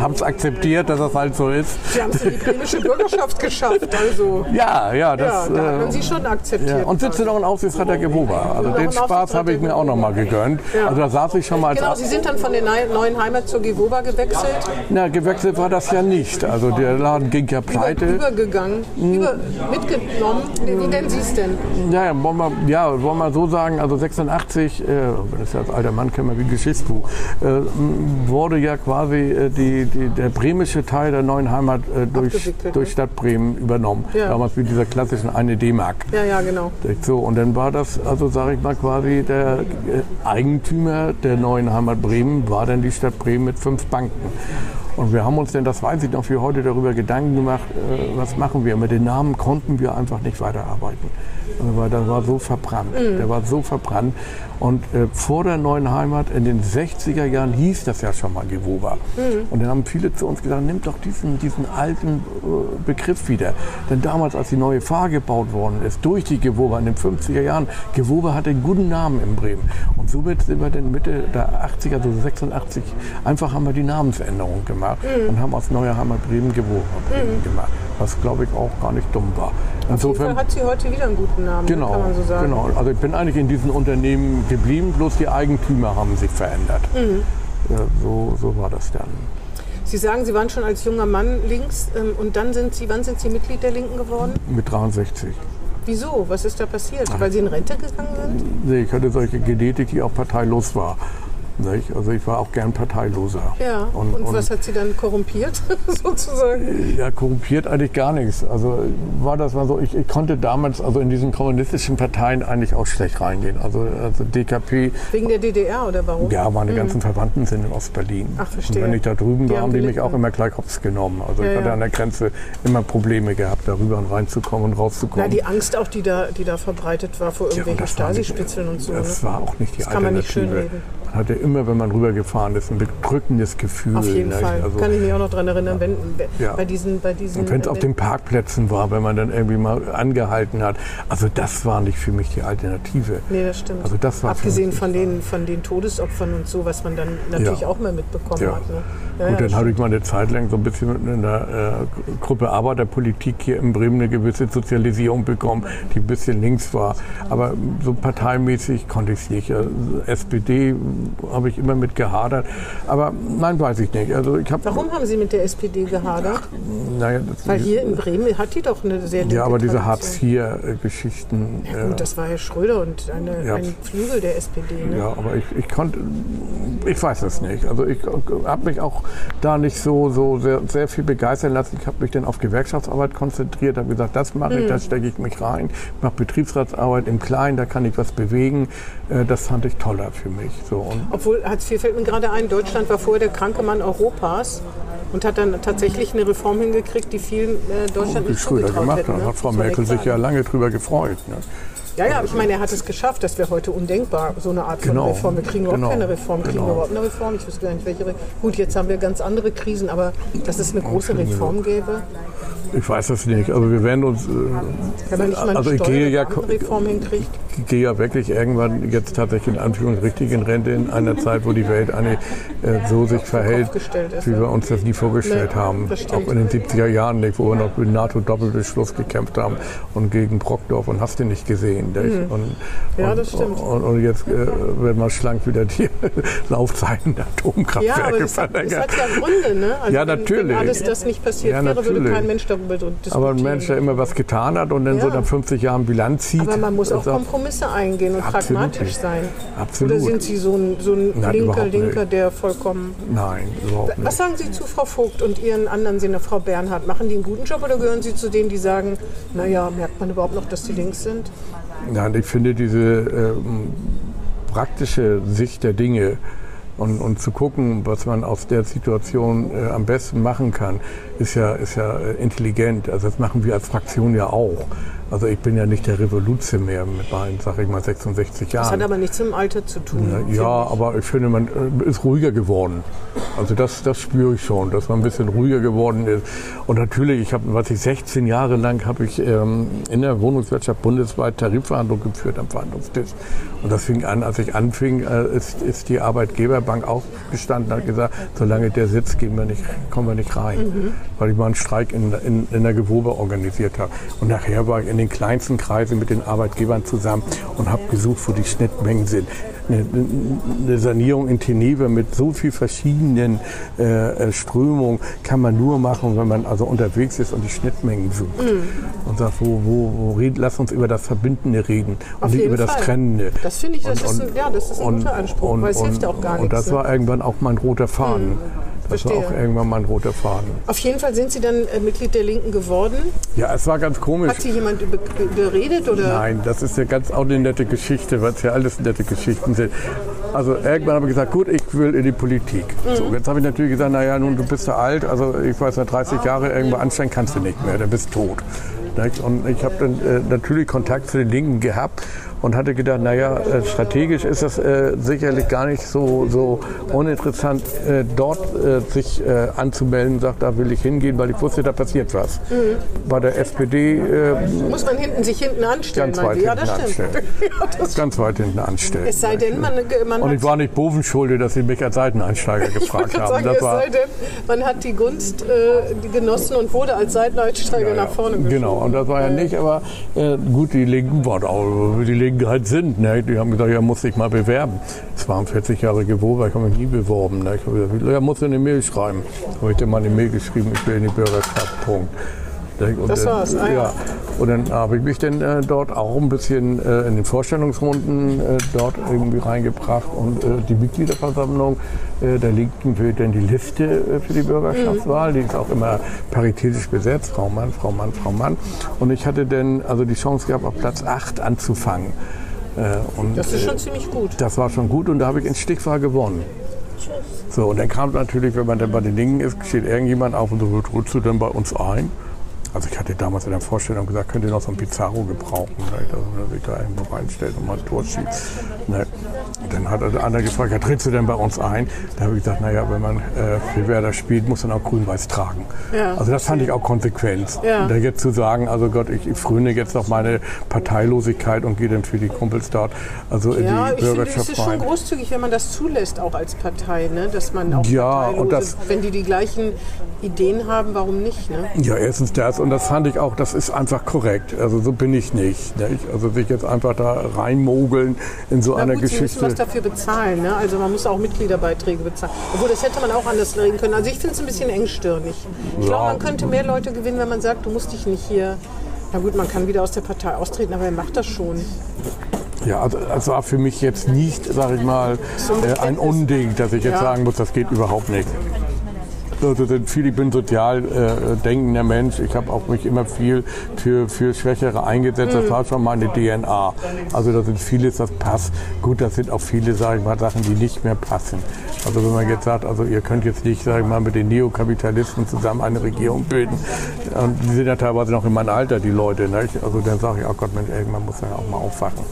haben es akzeptiert, dass das halt so ist. Sie haben es in die bremische Bürgerschaft geschafft, also. Ja, ja, Ja, das. da hat äh, man sie schon akzeptiert. ja, und sitze noch in Aufsichtsrat der Gewoba. Also den Spaß habe ich mir auch noch mal gegönnt. Also da saß ich schon mal als Genau, Sie sind dann von der neuen Heimat zur Gewoba gewechselt, Na, gewechselt war das ja nicht. Also der Laden ging ja über, pleite. übergegangen, über, mitgenommen. Wie, wie nennen Sie es denn? Ja, ja, wollen wir, ja, wollen wir so sagen, also 86, äh, das ist ja als alter Mann, kennen wir wie Geschichtsbuch, äh, wurde ja quasi äh, die, die, der bremische Teil der neuen Heimat äh, durch, durch ne? Stadt Bremen übernommen. Ja. Damals mit dieser klassischen eine D-Mark. Ja, ja, genau. So, und dann war das, also sage ich mal, quasi der äh, Eigentümer der neuen Heimat Bremen, war dann die Stadt Bremen mit fünf Banken. Und wir haben uns denn, das weiß ich noch, für heute darüber Gedanken gemacht, äh, was machen wir. Mit den Namen konnten wir einfach nicht weiterarbeiten. Weil der war so verbrannt. Mhm. Der war so verbrannt. Und äh, vor der neuen Heimat in den 60er Jahren hieß das ja schon mal Gewoba. Mhm. Und dann haben viele zu uns gesagt, nimm doch diesen, diesen alten äh, Begriff wieder. Denn damals, als die neue Fahr gebaut worden ist, durch die Gewoba in den 50er Jahren, Gewoba hatte einen guten Namen in Bremen. Und somit sind wir dann Mitte der 80er, also 86, einfach haben wir die Namensänderung gemacht Mhm. und haben aus Neuer Heimat Bremen Gewoba Bremen gemacht. Was, glaube ich, auch gar nicht dumm war. Fall hat sie heute wieder einen guten Namen, Genau, kann man so sagen. genau. Also ich bin eigentlich in diesen Unternehmen geblieben, bloß die Eigentümer haben sich verändert. Mhm. Ja, so, so war das dann. Sie sagen, Sie waren schon als junger Mann links ähm, und dann sind Sie, wann sind Sie Mitglied der Linken geworden? Mit 63. Wieso? Was ist da passiert? Weil Sie in Rente gegangen sind? Nee, ich hatte solche Genetik, die auch parteilos war. Nicht? Also ich war auch gern parteiloser. Ja. Und, was hat Sie dann korrumpiert, sozusagen? Ja, korrumpiert eigentlich gar nichts. Also war das mal so, ich, ich konnte damals also in diesen kommunistischen Parteien eigentlich auch schlecht reingehen. Also, also DKP, Wegen der DDR oder warum? ja, meine ganzen Verwandten sind in Ostberlin. Ach, verstehe. Und wenn ich da drüben Die war, haben die mich auch immer gleich hops genommen. Also Ja, ich hatte ja. an der Grenze immer Probleme gehabt, darüber und reinzukommen und Na, rauszukommen. die Angst auch, die da, die da verbreitet war vor Ja, und irgendwelchen nicht- Stasi-Spitzeln und so. Das ne? war auch nicht die Das kann man nicht Alternative. schönreden. Hatte immer, wenn man rübergefahren ist, ein bedrückendes Gefühl. Auf jeden nicht? Fall. Also, kann ich mich auch noch daran erinnern, wenn, Ja. bei diesen, bei diesen Und wenn es auf wenn- den Parkplätzen war, wenn man dann irgendwie mal angehalten hat. Also das war nicht für mich die Alternative. Nee, das stimmt. Also das war Abgesehen von den, von den Todesopfern und so, was man dann natürlich Ja. auch mal mitbekommen Ja. hat. Ne? Ja, Und dann hatte ich mal eine Zeit lang so ein bisschen in der äh, Gruppe Arbeiterpolitik hier in Bremen eine gewisse Sozialisierung bekommen, die ein bisschen links war. Aber so parteimäßig konnte ich es nicht. Also SPD habe ich immer mit gehadert. Aber nein, weiß ich nicht. Also ich habe, Warum haben Sie mit der SPD gehadert? naja, das, Weil hier in Bremen hat die doch eine sehr ja, aber diese. Hartz-IV-Geschichten. Ja, gut, das war Herr Schröder und eine, Ja. ein Flügel der SPD. Ne? Ja, aber ich, ich konnte, ich weiß es nicht. Also ich habe mich auch da nicht so, so sehr, sehr viel begeistern lassen. Ich habe mich dann auf Gewerkschaftsarbeit konzentriert, habe gesagt, das mache Mhm. ich, da stecke ich mich rein. Ich mache Betriebsratsarbeit im Kleinen, da kann ich was bewegen. Äh, Das fand ich toller für mich. So, und Obwohl, Hartz IV fällt mir gerade ein, Deutschland war vorher der kranke Mann Europas und hat dann tatsächlich eine Reform hingekriegt, die vielen äh, Deutschland wie nicht Schröder gemacht hätten. hat, ne? hat Frau Merkel sich ja lange drüber gefreut. Ne? Ja, ja, ich meine, er hat es geschafft. Das wäre heute undenkbar, so eine Art von Genau, Reform. Wir kriegen überhaupt genau, keine Reform. Kriegen genau. wir überhaupt eine Reform? Ich wüsste gar nicht, welche. Gut, jetzt haben wir ganz andere Krisen, aber dass es eine große kriegen wir Reform gäbe, Ich weiß es nicht. Also wir werden uns, äh, wenn man nicht mal Also ich gehe ja- gehe ja wirklich irgendwann jetzt tatsächlich in Anführungszeichen richtig in Rente in einer Zeit, wo die Welt eine, äh, so sich verhält, wie ja. wir uns das nie vorgestellt Nee, haben. das. Auch in den 70er Jahren nicht, wo wir noch mit NATO-Doppelbeschluss gekämpft haben und gegen Brockdorf und hast du nicht gesehen. Nicht? Und. Ja, und, das stimmt. Und, und jetzt äh, wird mal schlank wieder die Laufzeiten der Ja, Atomkraftwerke aber das hat, das verlängert. hat ja Gründe, ne? Also Ja, wenn- natürlich. Wenn alles das nicht passiert Ja, wäre, würde kein Mensch darüber diskutieren. Aber ein Mensch, der immer was getan hat und dann so Ja. nach 50 Jahren Bilanz zieht. Aber man muss auch Kompromisse eingehen und Absolut pragmatisch sein. Absolut. Oder sind Sie so ein, so ein Nein, linker Linker, der vollkommen Nein, überhaupt nicht. Was sagen Sie zu Frau Vogt und Ihren anderen Sinne, Frau Bernhard? Machen die einen guten Job oder gehören Sie zu denen, die sagen, naja, merkt man überhaupt noch, dass die links sind? Nein, ich finde diese ähm, praktische Sicht der Dinge und, und zu gucken, was man aus der Situation äh, am besten machen kann, ist ja, ist ja äh, intelligent. Also das machen wir als Fraktion ja auch. Also ich bin ja nicht der Revolution mehr mit meinen, sag ich mal, 66 Jahren. Das hat aber nichts mit dem Alter zu tun. Ja, ja, aber ich finde, man äh, ist ruhiger geworden. Also das, das spüre ich schon, dass man ein bisschen ruhiger geworden ist. Und natürlich, ich habe, was ich 16 Jahre lang habe ich ähm, in der Wohnungswirtschaft bundesweit Tarifverhandlungen geführt am Verhandlungstisch. Und das fing an, als ich anfing, äh, ist, ist die Arbeitgeberbank aufgestanden und hat gesagt, solange der sitzt, gehen wir nicht, kommen wir nicht rein. Mhm. Weil ich mal einen Streik in, in, in der Gewobe organisiert habe. Und nachher war ich in den kleinsten Kreisen mit den Arbeitgebern zusammen und habe gesucht, wo die Schnittmengen sind. Eine, eine Sanierung in Teneve mit so viel verschiedenen äh, äh, Strömungen kann man nur machen, wenn man also unterwegs ist und die Schnittmengen sucht. Mhm. Und sagt, wo, wo, wo reden, lass uns über das Verbindende reden und nicht über das Fall. Trennende. Das finde ich, das Und- ist ein, ja, das ist ein und- guter Anspruch, und- weil es und- hilft auch gar Und nichts. das ne? war irgendwann auch mein roter Faden. Das war auch irgendwann mein roter Faden. Auf jeden Fall sind Sie dann äh, Mitglied der Linken geworden. Ja, es war ganz komisch. Hat Sie jemand über, überredet? Oder? Nein, das ist ja ganz auch eine nette Geschichte, weil es ja alles nette Geschichten sind. Also irgendwann habe ich gesagt, gut, ich will in die Politik. So, jetzt habe ich natürlich gesagt, naja, nun, du bist ja alt, also ich weiß nicht, 30 Jahre irgendwo anstrengen kannst du nicht mehr, dann bist tot. Nicht? Und ich habe dann äh, natürlich Kontakt zu den Linken gehabt und hatte gedacht, naja, äh, strategisch ist das äh, sicherlich gar nicht so, so uninteressant, äh, dort äh, sich äh, anzumelden, sagt, da will ich hingehen, weil ich wusste, da passiert was. Mhm. Bei der SPD äh, Muss man hinten, sich hinten anstellen, ganz weit? Ja, hinten das stimmt. anstellen. ja, das Ganz weit hinten anstellen. es sei denn, man, man Und ich war nicht Bovenschulde, dass sie mich als Seiteneinsteiger gefragt gerade haben. sagen, Das es war, sei denn, man hat die Gunst genossen und wurde als Seiteneinsteiger nach vorne geschoben. Genau, und das war ja nicht, aber gut, die Linken waren auch, die Linken halt sind. Ne? Die haben gesagt, ja, muss sich mal bewerben. Es waren 40 Jahre gewohnt, ich habe mich nie beworben. Ne? Ich habe gesagt, ja, muss eine Mail schreiben. habe ich dann mal eine Mail geschrieben, ich will in die Bürgerschaft, Punkt. Und Das war's, ah ja. ja. Und dann habe ich mich dann äh, dort auch ein bisschen äh, in den Vorstellungsrunden äh, dort irgendwie reingebracht und äh, die Mitgliederversammlung äh, der Linken wählt dann die Liste äh, für die Bürgerschaftswahl. Die ist auch immer paritätisch besetzt, Frau Mann, Frau Mann, Frau Mann. Und ich hatte dann also die Chance gehabt, auf Platz 8 anzufangen. Äh, und, Das ist äh, schon ziemlich gut. das war schon gut und da habe ich in Stichwahl gewonnen. So, und dann kam natürlich, wenn man dann bei den Linken ist, steht irgendjemand auf und so, holst du denn bei uns ein? Also ich hatte damals in der Vorstellung gesagt, könnt ihr noch so ein Pizarro gebrauchen, ne? dass man sich da irgendwo reinstellt und mal ein Tor schießt. Ne? Dann hat der andere gefragt, ja, trittst du denn bei uns ein? Da habe ich gesagt, naja, wenn man äh, für Werder spielt, muss man auch grün-weiß tragen. Ja. Also das fand ich auch konsequent. Ja. Da jetzt zu sagen, also Gott, ich, ich fröne jetzt noch meine Parteilosigkeit und gehe dann für die Kumpels dort, also in Ja, die ich finde, es Bürgerschaft ist schon rein. großzügig, wenn man das zulässt, auch als Partei, ne? dass man auch Ja, und das- wenn die die gleichen Ideen haben, warum nicht? Ne? Ja, erstens das und das fand ich auch, das ist einfach korrekt. Also so bin ich nicht. nicht? Also sich jetzt einfach da reinmogeln in so Na einer gut, Sie müssen Geschichte. was dafür bezahlen. Ne? Also man muss auch Mitgliederbeiträge bezahlen. Obwohl, das hätte man auch anders regeln können. Also ich finde es ein bisschen engstirnig. Ich Ja. glaube, man könnte mehr Leute gewinnen, wenn man sagt, du musst dich nicht hier... Na gut, man kann wieder aus der Partei austreten, aber er macht das schon. Ja, also es war für mich jetzt nicht, sag ich mal, ein äh. Unding, dass ich jetzt Ja. sagen muss, das geht überhaupt nicht. Also sind viel, ich bin sozial äh, denkender Mensch. Ich habe auch mich immer viel für, für Schwächere eingesetzt. Mhm. Das war schon meine DNA. Also da sind vieles, das passt. Gut, das sind auch viele, sage ich mal, Sachen, die nicht mehr passen. Also wenn man jetzt sagt, also ihr könnt jetzt nicht, sage ich mal, mit den Neokapitalisten zusammen eine Regierung bilden. Und die sind ja teilweise noch in meinem Alter, die Leute. Nicht? Also dann sage ich, oh Gott, Mensch, irgendwann muss man auch mal aufwachen.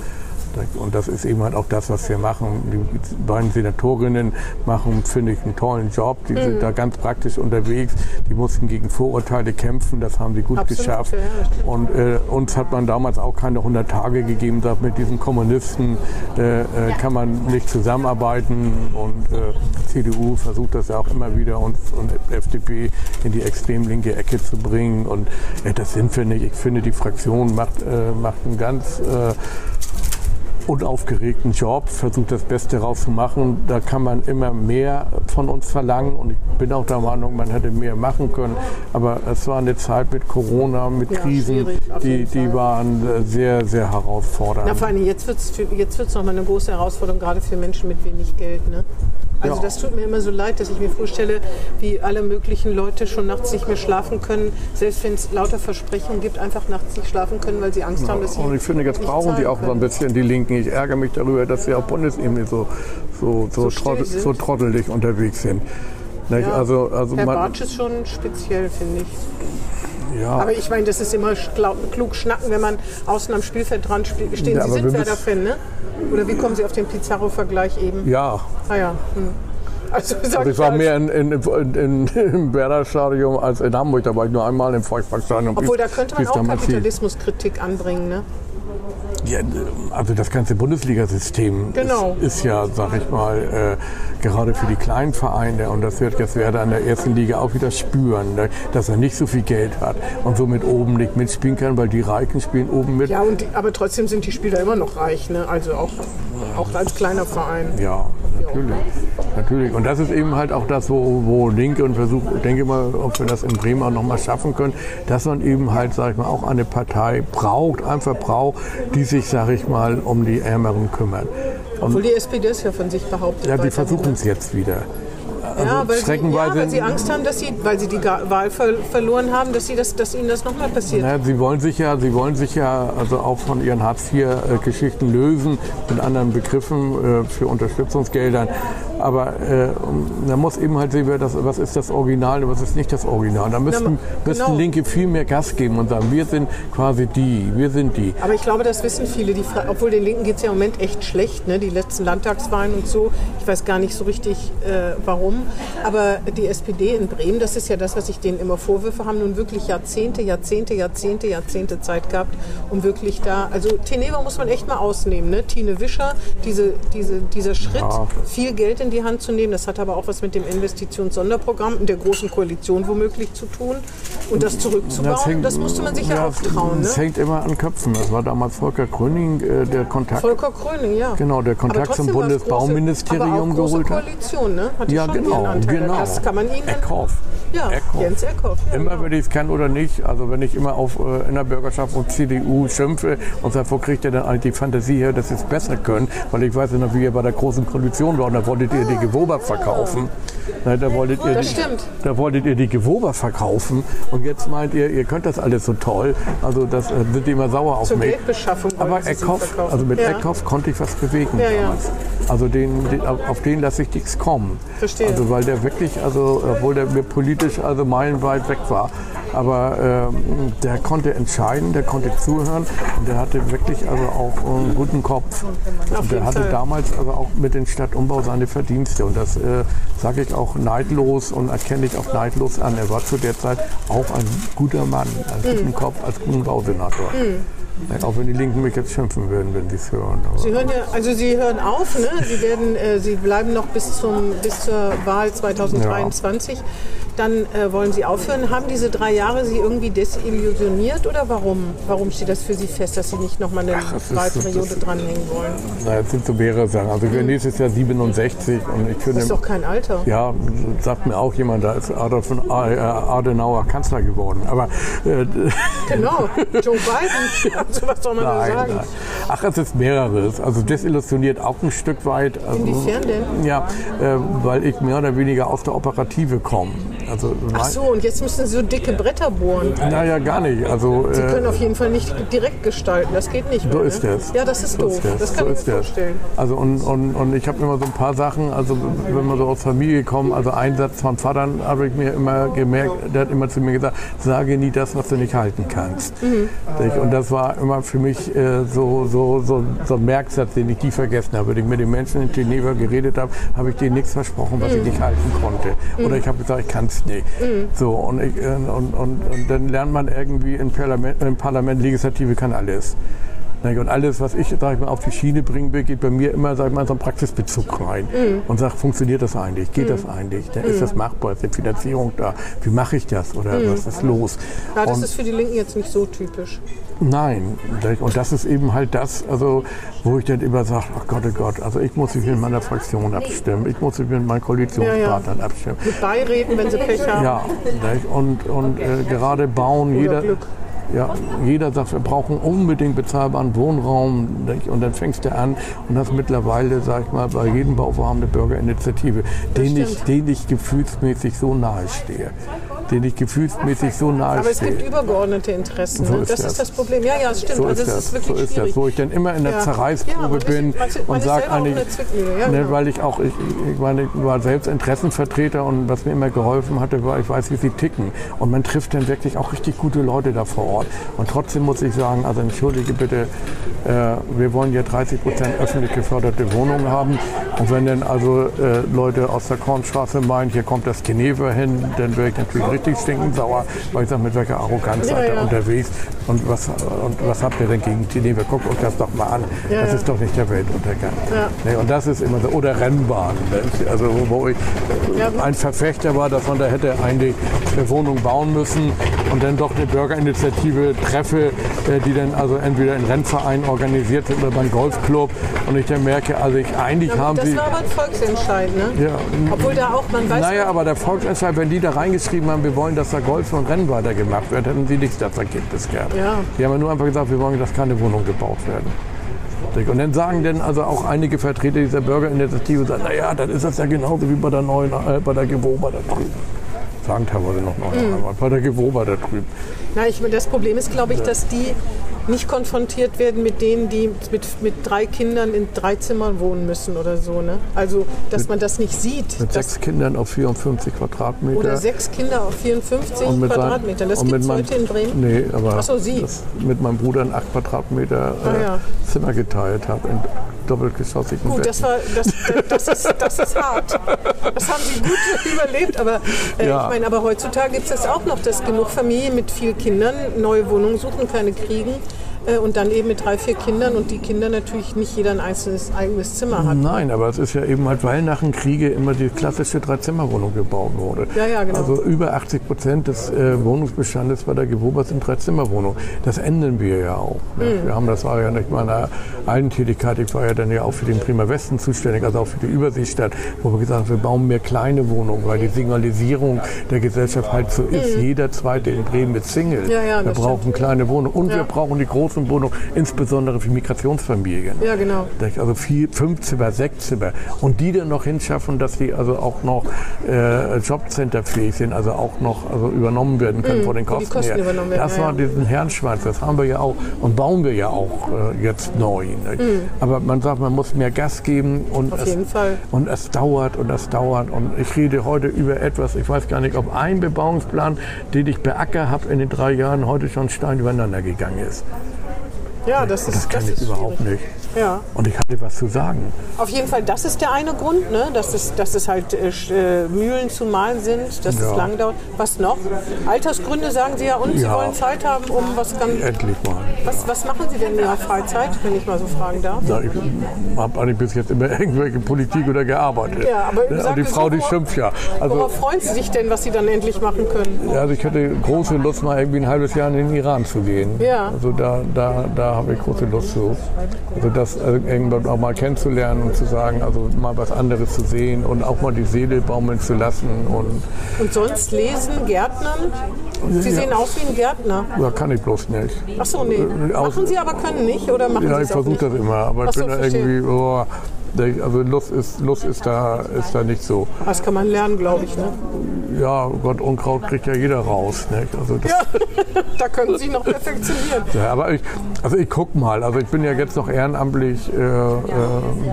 Und das ist eben halt auch das, was wir machen. Die beiden Senatorinnen machen, finde ich, einen tollen Job. Die Mhm. sind da ganz praktisch unterwegs. Die mussten gegen Vorurteile kämpfen. Das haben sie gut Absolut, geschafft. ja. Und äh, uns hat man damals auch keine 100 Tage gegeben. Sagt, mit diesen Kommunisten äh, äh, kann man nicht zusammenarbeiten. Und äh, CDU versucht das ja auch immer wieder, uns und FDP in die extrem linke Ecke zu bringen. Und das sind wir nicht. Ich finde, die Fraktion macht, äh, macht einen ganz äh, unaufgeregten Job, versucht das Beste rauszumachen. Da kann man immer mehr von uns verlangen und ich bin auch der Meinung, man hätte mehr machen können. Aber es war eine Zeit mit Corona, mit Ja, Krisen, die, die Fall. waren äh, sehr, sehr herausfordernd. Na, vor allem jetzt wird es jetzt wird's nochmal eine große Herausforderung, gerade für Menschen mit wenig Geld. Ne? Also Ja. das tut mir immer so leid, dass ich mir vorstelle, wie alle möglichen Leute schon nachts nicht mehr schlafen können, selbst wenn es lauter Versprechungen gibt, einfach nachts nicht schlafen können, weil sie Angst haben, dass sie Und ich finde, jetzt brauchen die auch so ein können. bisschen die Linken. Ich ärgere mich darüber, dass sie auf Bundesebene so, so, so, So sind. so trottelig unterwegs sind. Ja. Also, also Herr Bartsch ist schon speziell, finde ich. Ja, Aber ich meine, das ist immer klug schnacken, wenn man außen am Spielfeld dran spielt. Stehen Ja, Sie sind Werder-Fan, ne? Oder wie kommen Sie auf den Pizarro-Vergleich eben? ja, Ah ja. Hm. Also, Also ich war mehr in, in, in, in, im Werder-Stadion als in Hamburg. Da war ich nur einmal im Volksparkstadion. Obwohl, da könnte man auch. Kapitalismuskritik anbringen, ne? Ja, also das ganze Bundesliga-System Genau. ist, ist ja, sag ich mal, äh, gerade für die kleinen Vereine und das wird jetzt Werder in der ersten Liga auch wieder spüren, ne, dass er nicht so viel Geld hat und somit oben nicht mitspielen kann, weil die Reichen spielen oben mit. Ja, und aber trotzdem sind die Spieler immer noch reich, ne? Also auch, auch als kleiner Verein. Ja, natürlich. natürlich. Und das ist eben halt auch das, wo, wo Linke und Versuch, denke mal, ob wir das in Bremen auch nochmal schaffen können, dass man eben halt, sag ich mal, auch eine Partei braucht, einfach braucht, die sich, sag ich mal, um die Ärmeren kümmert. Obwohl die SPD es ja von sich behauptet. Ja, die versuchen es jetzt wieder. Ja, weil sie, streckenweise- ja, weil sie Angst haben, dass sie, weil sie die Wahl ver verloren haben, dass, sie das, dass ihnen das nochmal passiert. Naja, sie wollen sich ja, sie wollen sich ja also auch von ihren Hartz-IV-Geschichten lösen mit anderen Begriffen äh, für Unterstützungsgeldern. Aber äh, man muss eben halt sehen, das, was ist das Original und was ist nicht das Original. Da müssten, Na, müssten genau. Linke viel mehr Gas geben und sagen, wir sind quasi die, wir sind die. Aber ich glaube, das wissen viele. Die, obwohl den Linken geht es ja im Moment echt schlecht, ne? die letzten Landtagswahlen und so. Ich weiß gar nicht so richtig, äh, warum. Aber die SPD in Bremen, das ist ja das, was ich denen immer vorwürfe, haben nun wirklich Jahrzehnte, Jahrzehnte, Jahrzehnte, Jahrzehnte Zeit gehabt, um wirklich da. Also Teneva muss man echt mal ausnehmen. Ne? Tine Wischer, diese, diese, dieser Schritt, Ja. viel Geld in die Hand zu nehmen, das hat aber auch was mit dem Investitionssonderprogramm und der großen Koalition womöglich zu tun. Und das zurückzubauen, das, musste man sich ja, auch trauen. Es Ne? hängt immer an Köpfen. Das war damals Volker Gröning, äh, der Kontakt. Volker Kröning, ja. Genau, der Kontakt zum Bundesbauministerium geholt hat. Koalition, ne? Hatte Ja, schon genau, Anteil. genau. Das kann man ihnen. Eckhoff. Ja, Eckhoff. Jens Eckhoff. Ja, Immer genau. wenn ich es kann oder nicht, also wenn ich immer auf äh, in der Bürgerschaft und CDU schimpfe und sage, wo kriegt ihr denn eigentlich die Fantasie her, dass sie es besser können? Weil ich weiß ja noch, wie ihr bei der großen Koalition war und da wolltet ihr die Gewober verkaufen. Na, da, wolltet ihr Das die, stimmt. da wolltet ihr die Gewober verkaufen und jetzt meint ihr, ihr könnt das alles so toll. Also das äh, sind die immer sauer auf Zur mich. Geldbeschaffung Aber Eckhoff, also mit Ja. Eckhoff konnte ich was bewegen Ja, ja. Also den, den, auf den lasse ich nichts kommen. Verstehe. Also weil der wirklich, also obwohl der mir politisch also meilenweit weg war, aber ähm, der konnte entscheiden, der konnte zuhören und der hatte wirklich also auch einen guten Kopf. Und der hatte Fall. damals also auch mit dem Stadtumbau seine Verdienste und das äh, sage ich auch neidlos und erkenne ich auch neidlos an. Er war zu der Zeit auch ein guter Mann, einen guten Mhm. Kopf als guten Bausenator. Ja, Auch wenn die Linken mich jetzt schimpfen würden, wenn sie es hören. Aber Sie hören ja, also Sie hören auf, ne? Sie werden, äh, Sie bleiben noch bis zum bis zur Wahl 2023. Dann äh, wollen Sie aufhören. Haben diese drei Jahre Sie irgendwie desillusioniert oder warum? Warum steht das für Sie fest, dass Sie nicht noch mal eine ist- Wahlperiode dranhängen wollen? Na, es sind so mehrere Sachen. Also ich werde nächstes Jahr 67 und ich finde. Das ist doch kein Alter. ja, sagt mir auch jemand, da ist Adolf von äh, Adenauer Kanzler geworden. Aber äh, Genau, Joe Biden. So was soll man da nein, sagen? nein. Ach, es ist mehreres. Also desillusioniert auch ein Stück weit. Also, Inwiefern denn? Ja, äh, weil ich mehr oder weniger aus der Operative komme. Also, Ach so, und jetzt müssen Sie so dicke Bretter bohren. Naja, gar nicht. Also, Sie äh, können auf jeden Fall nicht direkt gestalten. Das geht nicht So mehr. ist ne? das. Ja, das ist So doof. ist das. Das kann so ich mir ist das. vorstellen. Also und, und, und ich habe immer so ein paar Sachen, also wenn man so aus Familie kommt, also ein Satz vom Vater habe ich mir immer gemerkt, der hat immer zu mir gesagt, sage nie das, was du nicht halten kannst. Mhm. Und das war immer für mich äh, so, so, so, so ein Merksatz, den ich nie vergessen habe. Wenn ich mit den Menschen in Geneva geredet habe, habe ich denen nichts versprochen, was Mhm. ich nicht halten konnte. Oder ich habe gesagt, ich kann es nicht. So, und, ich, äh, und, und, und dann lernt man irgendwie im Parlament, im Parlament Legislative kann alles. Und alles, was ich sag ich mal, auf die Schiene bringen will, geht bei mir immer sag ich mal, so einen Praxisbezug rein und sagt, funktioniert das eigentlich? Geht das eigentlich? Da Ist das machbar? Ist die Finanzierung da? Wie mache ich das? Oder was ist los? Ja, das und, ist für die Linken jetzt nicht so typisch. Nein, und das ist eben halt das, also, wo ich dann immer sage, ach Gott, oh Gott, also ich muss mich mit meiner Fraktion abstimmen, ich muss mich mit meinen Koalitionspartnern abstimmen. Mit beireden, wenn sie Pech haben. Ja, und, und äh, gerade bauen, jeder, Glück. Ja, jeder sagt, wir brauchen unbedingt bezahlbaren Wohnraum. Und dann fängst du an und hast mittlerweile, sag ich mal, bei jedem Bauvorhaben eine Bürgerinitiative, den ich, den ich gefühlsmäßig so nahe stehe. Den ich gefühlsmäßig so nahe Aber es stehe. gibt übergeordnete Interessen. So ne? ist das das. ist das Problem. Ja, ja, es stimmt. So also ist es das, ist wirklich so ist schwierig. das, wo ich dann immer in der Ja. Ja, Zerreißprobe ist- bin man und sage eigentlich, ja, ne, genau. weil ich auch, ich, ich meine, ich war selbst Interessenvertreter und was mir immer geholfen hatte, war, ich weiß, wie sie ticken. Und man trifft dann wirklich auch richtig gute Leute da vor Ort. Und trotzdem muss ich sagen, also entschuldige bitte, äh, wir wollen ja 30 Prozent öffentlich geförderte Wohnungen haben. Und wenn dann also äh, Leute aus der Kornstraße meinen, hier kommt das Geneva hin, dann wäre ich natürlich richtig stinkend sauer, weil ich sage, mit welcher Arroganz Ja, seid ihr ja. unterwegs und was, und was habt ihr denn gegen Geneva? Guckt euch das doch mal an. Ja, das ist doch nicht der Weltuntergang. Ja. Ne, und das ist immer so. Oder Rennbahnen. Ne? Also wo ich ein Verfechter war, dass man da hätte eigentlich eine Wohnung bauen müssen und dann doch eine Bürgerinitiative treffe, äh, die dann also entweder in Rennverein organisiert sind oder beim Golfclub. Und ich dann merke, also ich eigentlich haben das sie. war aber ein Volksentscheid, ne? Ja, Obwohl da auch, man weiß naja, ja, aber der Volksentscheid, wenn die da reingeschrieben haben, wir wollen, dass da Golf und Rennen weitergemacht wird, hätten sie nichts das Ergebnis gehabt. Ja. Die haben ja nur einfach gesagt, wir wollen, dass keine Wohnungen gebaut werden. Und dann sagen dann also auch einige Vertreter dieser Bürgerinitiative, sagen, naja, dann ist das ja genauso wie bei der neuen, äh, bei der drüben. Sagen teilweise noch neun, Mhm. aber bei der Gewober da drüben. Na, ich, das Problem ist, glaube ich, dass die nicht konfrontiert werden mit denen, die mit, mit drei Kindern in drei Zimmern wohnen müssen oder so. Ne? Also, dass Mit- man das nicht sieht. Mit sechs Kindern auf 54 Quadratmeter. oder sechs Kinder auf 54 Und mit sein- Quadratmetern. Das gibt mit es heute in Bremen. Nee, aber so, mit meinem Bruder ein 8 Quadratmeter äh, Ah, ja. Zimmer geteilt habe in doppelgeschossigen Gut, das, war, das, das, ist, das ist hart. Das haben sie gut überlebt. Aber äh, Ja. ich meine, aber heutzutage gibt es das auch noch, dass genug Familien mit vielen Kindern neue Wohnungen suchen, keine kriegen. Äh, und dann eben mit drei, vier Kindern und die Kinder natürlich nicht jeder ein einzelnes eigenes Zimmer hat. Nein, aber es ist ja eben halt, weil nach dem Kriege immer die klassische Dreizimmerwohnung gebaut wurde. Ja, ja, genau. Also über 80 Prozent des äh, Wohnungsbestandes bei der Gewober sind Dreizimmerwohnungen. Das ändern wir ja auch. Ne? Mhm. Wir haben, das war ja nicht meiner alten Tätigkeit, ich war ja dann ja auch für den Prima Westen zuständig, also auch für die Überseestadt, wo wir gesagt haben, wir bauen mehr kleine Wohnungen, weil die Signalisierung der Gesellschaft halt so ist. Jeder Zweite in Bremen ist Single. Mhm. Ja, ja, wir brauchen kleine Wohnungen und Ja. wir brauchen die großen Wohnungen, insbesondere für Migrationsfamilien. Ja, genau. Also vier, fünf Zimmer, sechs Zimmer. Und die dann noch hinschaffen, dass die also auch noch äh, Jobcenterfähig sind, also auch noch also übernommen werden können von den Mhm, wo die Kosten, Kosten her. Das war ja. diesen Herrenschwanz, das haben wir ja auch und bauen wir ja auch äh, jetzt neu. nicht? Aber man sagt, man muss mehr Gas geben und Mhm. Auf es, jeden Fall. und es dauert und es dauert. Und ich rede heute über etwas, ich weiß gar nicht, ob ein Bebauungsplan, den ich beackert habe in den drei Jahren, heute schon Stein übereinander gegangen ist. Ja, das ist, Das kann ich ist überhaupt schwierig. nicht. Ja. Und ich hatte was zu sagen. Auf jeden Fall, das ist der eine Grund, ne? dass, es, dass es halt äh, äh, Mühlen zu malen sind, dass es Ja. lang dauert. Was noch? Altersgründe sagen Sie ja und Sie Ja. wollen Zeit haben, um was ganz. Endlich mal. Was, was machen Sie denn in Ihrer Freizeit, wenn ich mal so fragen darf? Ja, ich habe eigentlich bis jetzt immer irgendwelche Politik oder gearbeitet. Ja, aber Ja, sagen die Sie, Frau, die schimpft ja. Also, Worauf freuen Sie sich denn, was Sie dann endlich machen können? ja, also ich hatte große Lust, mal irgendwie ein halbes Jahr in den Iran zu gehen. Ja. Also da, da, da habe ich große Lust zu. Also das irgendwann auch mal kennenzulernen und zu sagen, also mal was anderes zu sehen und auch mal die Seele baumeln zu lassen. Und Und sonst lesen, Gärtnern? Sie Ja. sehen aus wie ein Gärtner. ja, kann ich bloß nicht. Ach so, nee. aus- Machen Sie aber können nicht oder machen Ja, Sie ich es auch versuche nicht? das immer, aber Ach ich so, bin da irgendwie, oh, also Lust ist, Lust ist da, ist da nicht so. Das kann man lernen, glaube ich. Ne? Ja, Gott, Unkraut kriegt ja jeder raus. Nicht? Also das, Ja, da können Sie noch perfektionieren. Ja, aber ich, also ich guck mal. Also ich bin ja jetzt noch ehrenamtlich äh, äh,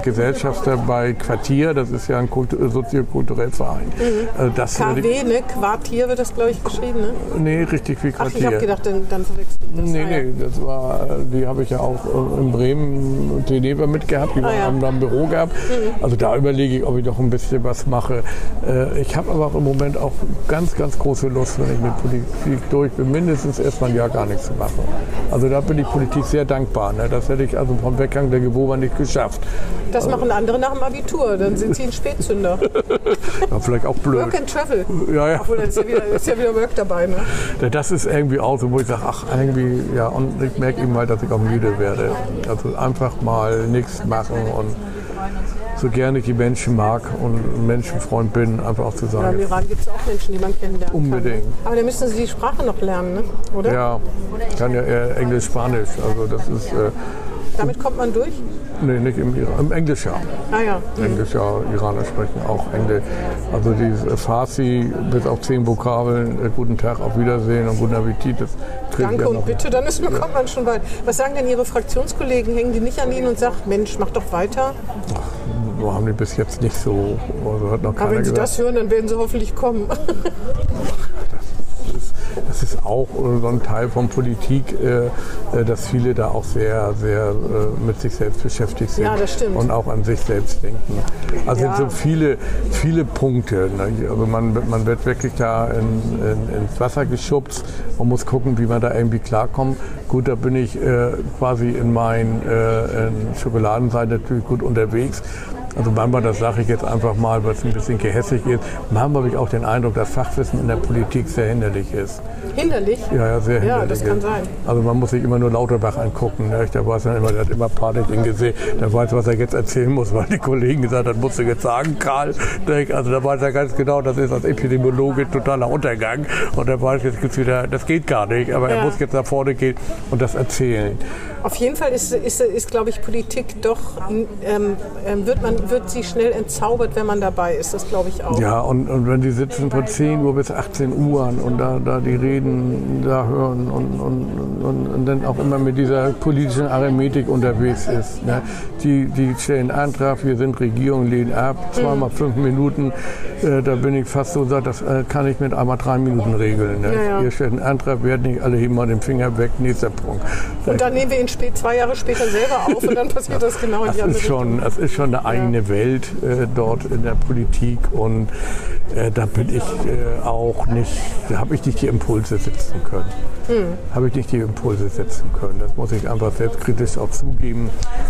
Gesellschafter bei Quartier. Das ist ja ein Kultu soziokultureller Verein. Mhm. Äh, das KW, ne? Quartier wird das, glaube ich, geschrieben. Ne? Nee, richtig wie Ach, ich Quartier. habe gedacht, dann, dann verwechselt das. Nee, Ah, ja. nee, das war, die habe ich ja auch äh, in Bremen, Teneva mitgehabt, die Ah, ja. haben da ein Büro gehabt. Also da überlege ich, ob ich noch ein bisschen was mache. Äh, Ich habe aber auch im Moment auch ganz, ganz große Lust, wenn ich mit Politik durch bin, mindestens erstmal ein Jahr gar nichts zu machen. Also da bin ich Politik sehr dankbar. Ne? Das hätte ich also vom Weggang der Gewober nicht geschafft. Das machen andere nach dem Abitur. Dann sind sie ein Spätzünder. War vielleicht auch blöd. Work and Travel. Ja, ja. Obwohl, ist ja wieder, ist ja wieder Work dabei. Ne? Das ist irgendwie auch so, wo ich sage, ach irgendwie, ja, und ich merke eben mal, dass ich auch müde werde. Also einfach mal nichts machen und so gerne ich die Menschen mag und Menschenfreund bin, einfach auch zu Ja, Im sagen, Iran gibt es auch Menschen, die man kennenlernen Unbedingt. kann. Aber da müssen Sie die Sprache noch lernen, ne? oder? ja, ich kann ja eher Englisch, Spanisch, also das ist, äh, Damit kommt man durch? nee, nicht im Iran, im Englisch ja. Ah ja. Englisch ja, Iraner sprechen auch Englisch. Also die Farsi bis auf zehn Vokabeln, äh, guten Tag, auf Wiedersehen und guten Appetit, das Danke ja und bitte, dann ist, kommt man schon weit. Was sagen denn Ihre Fraktionskollegen? Hängen die nicht an Ihnen und sagen, Mensch, mach doch weiter? So haben die bis jetzt nicht so, also hat noch Aber wenn Sie gesagt. das hören, dann werden Sie hoffentlich kommen. Auch äh, so ein Teil von Politik, äh, äh, dass viele da auch sehr, sehr mit sich selbst beschäftigt sind Ja, das stimmt. und auch an sich selbst denken. Also Ja. es sind so viele, viele Punkte. Ne? Also man, wird- man wird wirklich da in, in, ins Wasser geschubst und muss gucken, wie man da irgendwie klarkommt. Gut, da bin ich äh, quasi in meinen äh, in Schokoladenseite natürlich gut unterwegs. Also manchmal, das sage ich jetzt einfach mal, weil es ein bisschen gehässig ist, manchmal habe ich auch den Eindruck, dass Fachwissen in der Politik sehr hinderlich ist. Hinderlich? Ja, ja, sehr Ja, hinderlich. das kann ist. sein. Also man muss sich immer nur Lauterbach angucken. Ne? Der weiß dann immer, der hat immer Panik Gesicht. Der weiß, was er jetzt erzählen muss, weil die Kollegen gesagt haben, das musst du jetzt sagen, Karl. Also da weiß er ganz genau, das ist als Epidemiologe totaler Untergang. Und er weiß, jetzt gibt's wieder, das geht gar nicht, aber Ja. er muss jetzt nach vorne gehen und das erzählen. Auf jeden Fall ist, ist, ist glaube ich, Politik doch, ähm, ähm, wird man wird sie schnell entzaubert, wenn man dabei ist. Das glaube ich auch. Ja, und, und wenn die sitzen von 10 Uhr bis 18 Uhr und da, da die Reden da hören und, und, und, und dann auch immer mit dieser politischen Arithmetik unterwegs ist. Ne? Die, die stellen Antrag, wir sind Regierung, lehnen ab, zweimal fünf Minuten, äh, da bin ich fast so das äh, kann ich mit einmal drei Minuten regeln. Ne? Ja, ja. Ihr stellt einen Antrag, werden nicht alle heben mal den Finger weg, nächster Punkt. Und dann nehmen wir ihn spät, zwei Jahre später selber auf und dann passiert das genau in Das die andere ist schon, das ist schon eine eigene Welt äh, dort in der Politik und äh, da bin ich äh, auch nicht, da habe ich nicht die Impulse setzen können. Habe ich nicht die Impulse setzen können. Das muss ich einfach selbstkritisch auch zugeben.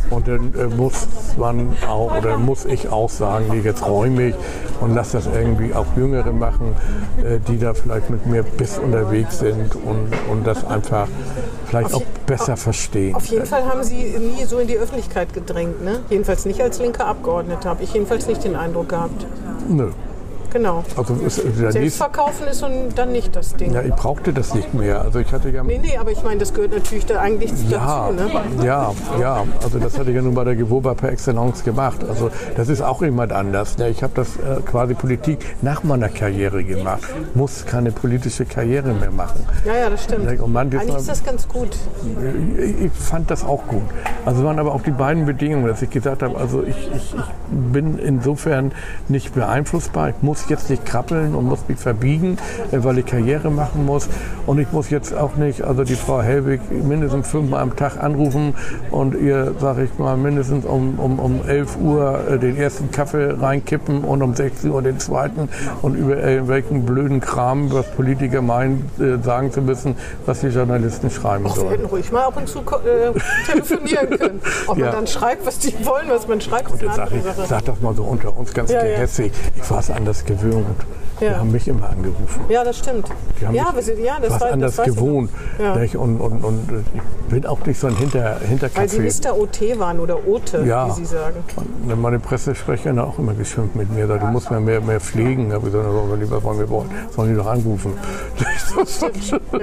Und dann äh, muss man auch oder muss ich auch sagen, nee, jetzt räume ich und lass das irgendwie auch Jüngere machen, äh, die da vielleicht mit mir bis unterwegs sind und, und das einfach vielleicht auch besser verstehen. Auf jeden Fall haben Sie nie so in die Öffentlichkeit gedrängt, ne? Jedenfalls nicht als linke Abgeordnete, habe ich jedenfalls nicht den Eindruck gehabt. Nö. Genau. Also Selbstverkaufen ist und dann nicht das Ding. ja, ich brauchte das nicht mehr. Also ich hatte ja Nee, nee, aber ich meine, das gehört natürlich da eigentlich Ja, dazu, ne? ja, ja. Also das hatte ich ja nun bei der Gewoba per Excellence gemacht. Also das ist auch jemand anders. Ne? Ich habe das äh, quasi Politik nach meiner Karriere gemacht. Muss keine politische Karriere mehr machen. Ja, ja, das stimmt. Und man Eigentlich ist das ganz gut. ich ich fand das auch gut. Also waren aber auch die beiden Bedingungen, dass ich gesagt habe, also ich, ich, ich bin insofern nicht beeinflussbar. Ich muss jetzt nicht krabbeln und muss mich verbiegen, äh, weil ich Karriere machen muss. Und ich muss jetzt auch nicht, also die Frau Helwig mindestens fünfmal am Tag anrufen und ihr, sage ich mal, mindestens um, um, um 11 Uhr äh, den ersten Kaffee reinkippen und um 16 Uhr den zweiten und über irgendwelchen blöden Kram, was Politiker meinen, äh, sagen zu müssen, was die Journalisten schreiben Wir sollen. hätten ruhig mal ab und zu äh, telefonieren können. Ob Ja. man dann schreibt, was die wollen, was man schreibt, ist Jetzt eine sag, andere ich, sag das mal so unter uns ganz Ja, ja. gehässig. Ich war es anders gewöhnt. Die Ja. haben mich immer angerufen. Ja, das stimmt. Die haben Ja, aber sie, ja, das was war anders das gewohnt. Ja. Und, und, und ich bin auch nicht so ein Hinter, Weil sie Hinterkaffee. Mr. OT waren oder Ote, Ja. wie sie sagen. Und meine Pressesprecherin hat auch immer geschimpft mit mir. Sagt, Du musst mir mehr, mehr pflegen. Da habe ich gesagt, wir lieber von mir wollen. Sollen die doch anrufen.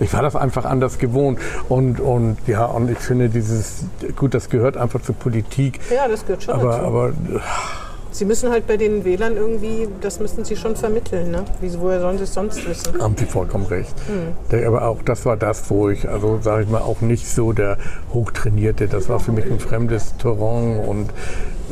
Ich war das einfach anders gewohnt. Und, und ja, und ich finde dieses, gut, das gehört einfach zur Politik. ja, das gehört schon Aber, dazu. aber Sie müssen halt bei den Wählern irgendwie, das müssen sie schon vermitteln. Ne? Wie, woher sollen sie es sonst wissen? Haben Sie vollkommen recht. Hm. Der, aber auch das war das, wo ich, also sage ich mal, auch nicht so der Hochtrainierte. Das war für mich ein fremdes Terrain und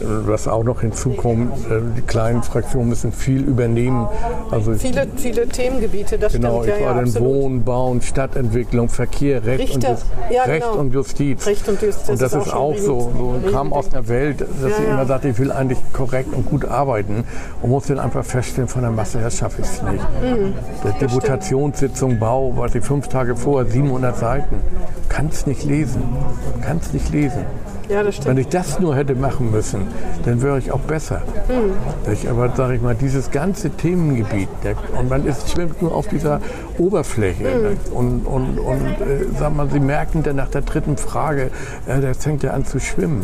was auch noch hinzukommt, äh, die kleinen Fraktionen müssen viel übernehmen. Also ich, Viele, viele Themengebiete, das genau, stimmt. ich Ja, war ja, dann. Wohnen, Bauen, Stadtentwicklung, Verkehr, Recht, und, Richter. Jus- Ja, Recht genau. und Justiz. Recht und Justiz Und das ist ist auch auch so, so kam aus der Welt, dass Ja, ich immer sagte, ich will eigentlich korrekt und gut arbeiten und muss dann einfach feststellen, von der Masse her schaffe ich es nicht. Mhm. Die Deputationssitzung Bau, war die fünf Tage vor, 700 Seiten. Kannst nicht lesen, kannst nicht lesen. Ja, das Wenn ich das nur hätte machen müssen, dann wäre ich auch besser. Ich, aber sage ich mal, dieses ganze Themengebiet, der, und man ist, schwimmt nur auf dieser Oberfläche. ne? Und, und, und äh, sag mal, Sie merken dann nach der dritten Frage, äh, der fängt ja an zu schwimmen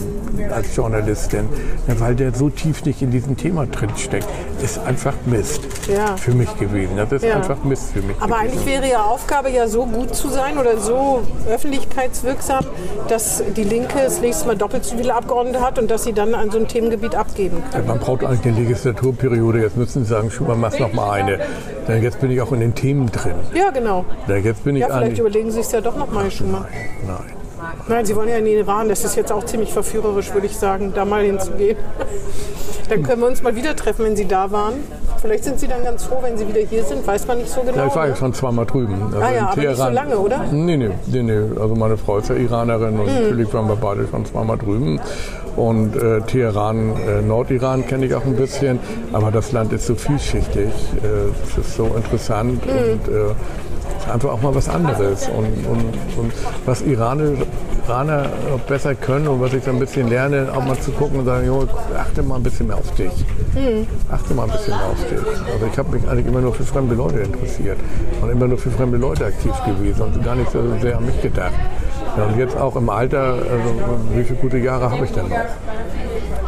als Journalistin, ne, weil der so tief nicht in diesem Thema drin steckt. Ist einfach Mist Ja. für mich gewesen. Das ist Ja. einfach Mist für mich Aber gewesen. eigentlich wäre Ihre Aufgabe ja so gut zu sein oder so öffentlichkeitswirksam, dass die Linke das nächste Mal doppelt so viele Abgeordnete hat und dass sie dann an so ein Themengebiet abgeben kann. Man braucht eigentlich eine Legislaturperiode. Jetzt müssen Sie sagen, Schumann, mach noch mal eine. Denn jetzt bin ich auch in den Themen drin. Ja, genau. Denn jetzt bin ich Ja, vielleicht überlegen Sie es ja doch nochmal schon mal. Nein. Nein, Sie wollen ja in den Iran. Das ist jetzt auch ziemlich verführerisch, würde ich sagen, da mal hinzugehen. Dann können wir uns mal wieder treffen, wenn Sie da waren. Vielleicht sind Sie dann ganz froh, wenn Sie wieder hier sind. Weiß man nicht so genau. Ja, ich war ja schon zweimal drüben. Also Ah ja, aber nicht so Teheran. lange, oder? Nee, nee, nee, nee. Also meine Frau ist ja Iranerin Hm. und natürlich waren wir beide schon zweimal drüben. Und äh, Teheran, äh, Nordiran kenne ich auch ein bisschen. Aber das Land ist so vielschichtig. Äh, es ist so interessant Hm. und äh, einfach auch mal was anderes. Und, und, und was Iraner, Iraner besser können und was ich so ein bisschen lerne, auch mal zu gucken und sagen, jo, achte mal ein bisschen mehr auf dich. Achte mal ein bisschen mehr auf dich. Also ich habe mich eigentlich immer nur für fremde Leute interessiert und immer nur für fremde Leute aktiv gewesen und gar nicht so sehr an mich gedacht. Ja, und jetzt auch im Alter, also wie viele gute Jahre habe ich denn noch?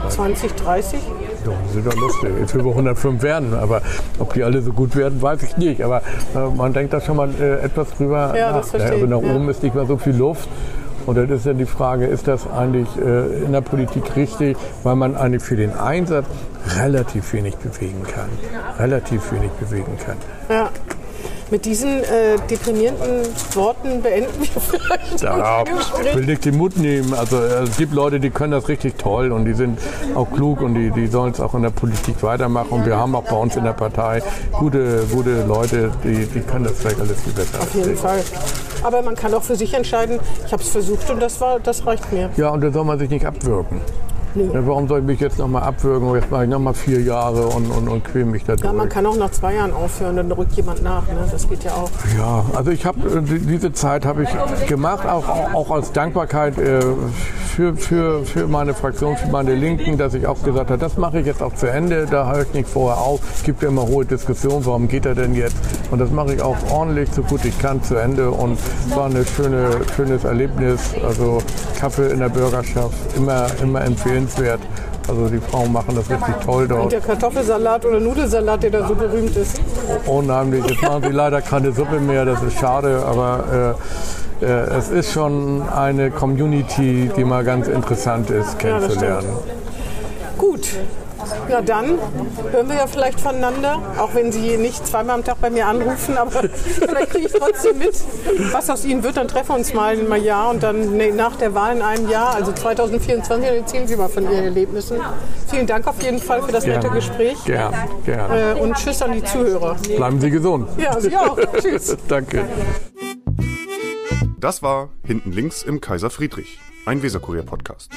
20, 30? Ja, die sind doch lustig. Jetzt will wir 105 werden, aber ob die alle so gut werden, weiß ich nicht. Aber äh, man denkt da schon mal äh, etwas drüber Ja, nach. das verstehe aber nach ich, ja. oben ist nicht mehr so viel Luft. Und dann ist ja die Frage, ist das eigentlich äh, in der Politik richtig, weil man eigentlich für den Einsatz relativ wenig bewegen kann. Relativ wenig bewegen kann. Ja. Mit diesen äh, deprimierenden Worten beenden wir vielleicht Ja, Gespräch. will nicht den Mut nehmen. Also äh, es gibt Leute, die können das richtig toll und die sind auch klug und die, die sollen es auch in der Politik weitermachen. Und wir haben auch bei uns in der Partei gute, gute Leute, die, die können das vielleicht alles viel besser. Auf jeden Fall. Aber man kann auch für sich entscheiden, ich habe es versucht und das, war, das reicht mir. Ja, und da soll man sich nicht abwürgen. Ja, warum soll ich mich jetzt nochmal abwürgen? Und Jetzt mache ich nochmal vier Jahre und, und, und quäl mich da Ja, man durch. kann auch nach zwei Jahren aufhören, dann rückt jemand nach. Ne? Das geht ja auch. Ja, also ich habe äh, die- diese Zeit habe ich gemacht, auch, auch als Dankbarkeit äh, für, für, für meine Fraktion, für meine Linken, dass ich auch gesagt habe, das mache ich jetzt auch zu Ende, da höre ich nicht vorher auf. Es gibt ja immer hohe Diskussionen, warum geht er denn jetzt? Und das mache ich auch ordentlich, so gut ich kann, zu Ende. Und es war ein schöne, schönes Erlebnis. Also Kaffee in der Bürgerschaft, immer, immer empfehlenswert. Also die Frauen machen das richtig toll Und dort. der Kartoffelsalat oder Nudelsalat, der da so berühmt ist. Unheimlich. Jetzt machen sie leider keine Suppe mehr, das ist schade, aber äh, äh, es ist schon eine Community, die mal ganz interessant ist, kennenzulernen. Gut. Ja, dann hören wir ja vielleicht voneinander, auch wenn Sie nicht zweimal am Tag bei mir anrufen, aber vielleicht kriege ich trotzdem mit, was aus Ihnen wird. Dann treffen wir uns mal in einem Jahr und dann nee, nach der Wahl in einem Jahr, also 2024, dann erzählen Sie mal von Ihren Erlebnissen. Vielen Dank auf jeden Fall für das nette Gerne. Gespräch Gern, gern. äh, und Tschüss an die Zuhörer. Bleiben Sie gesund. Ja, Sie auch. Tschüss. Danke. Das war Hinten links im Kaiser Friedrich, ein Weserkurier-Podcast.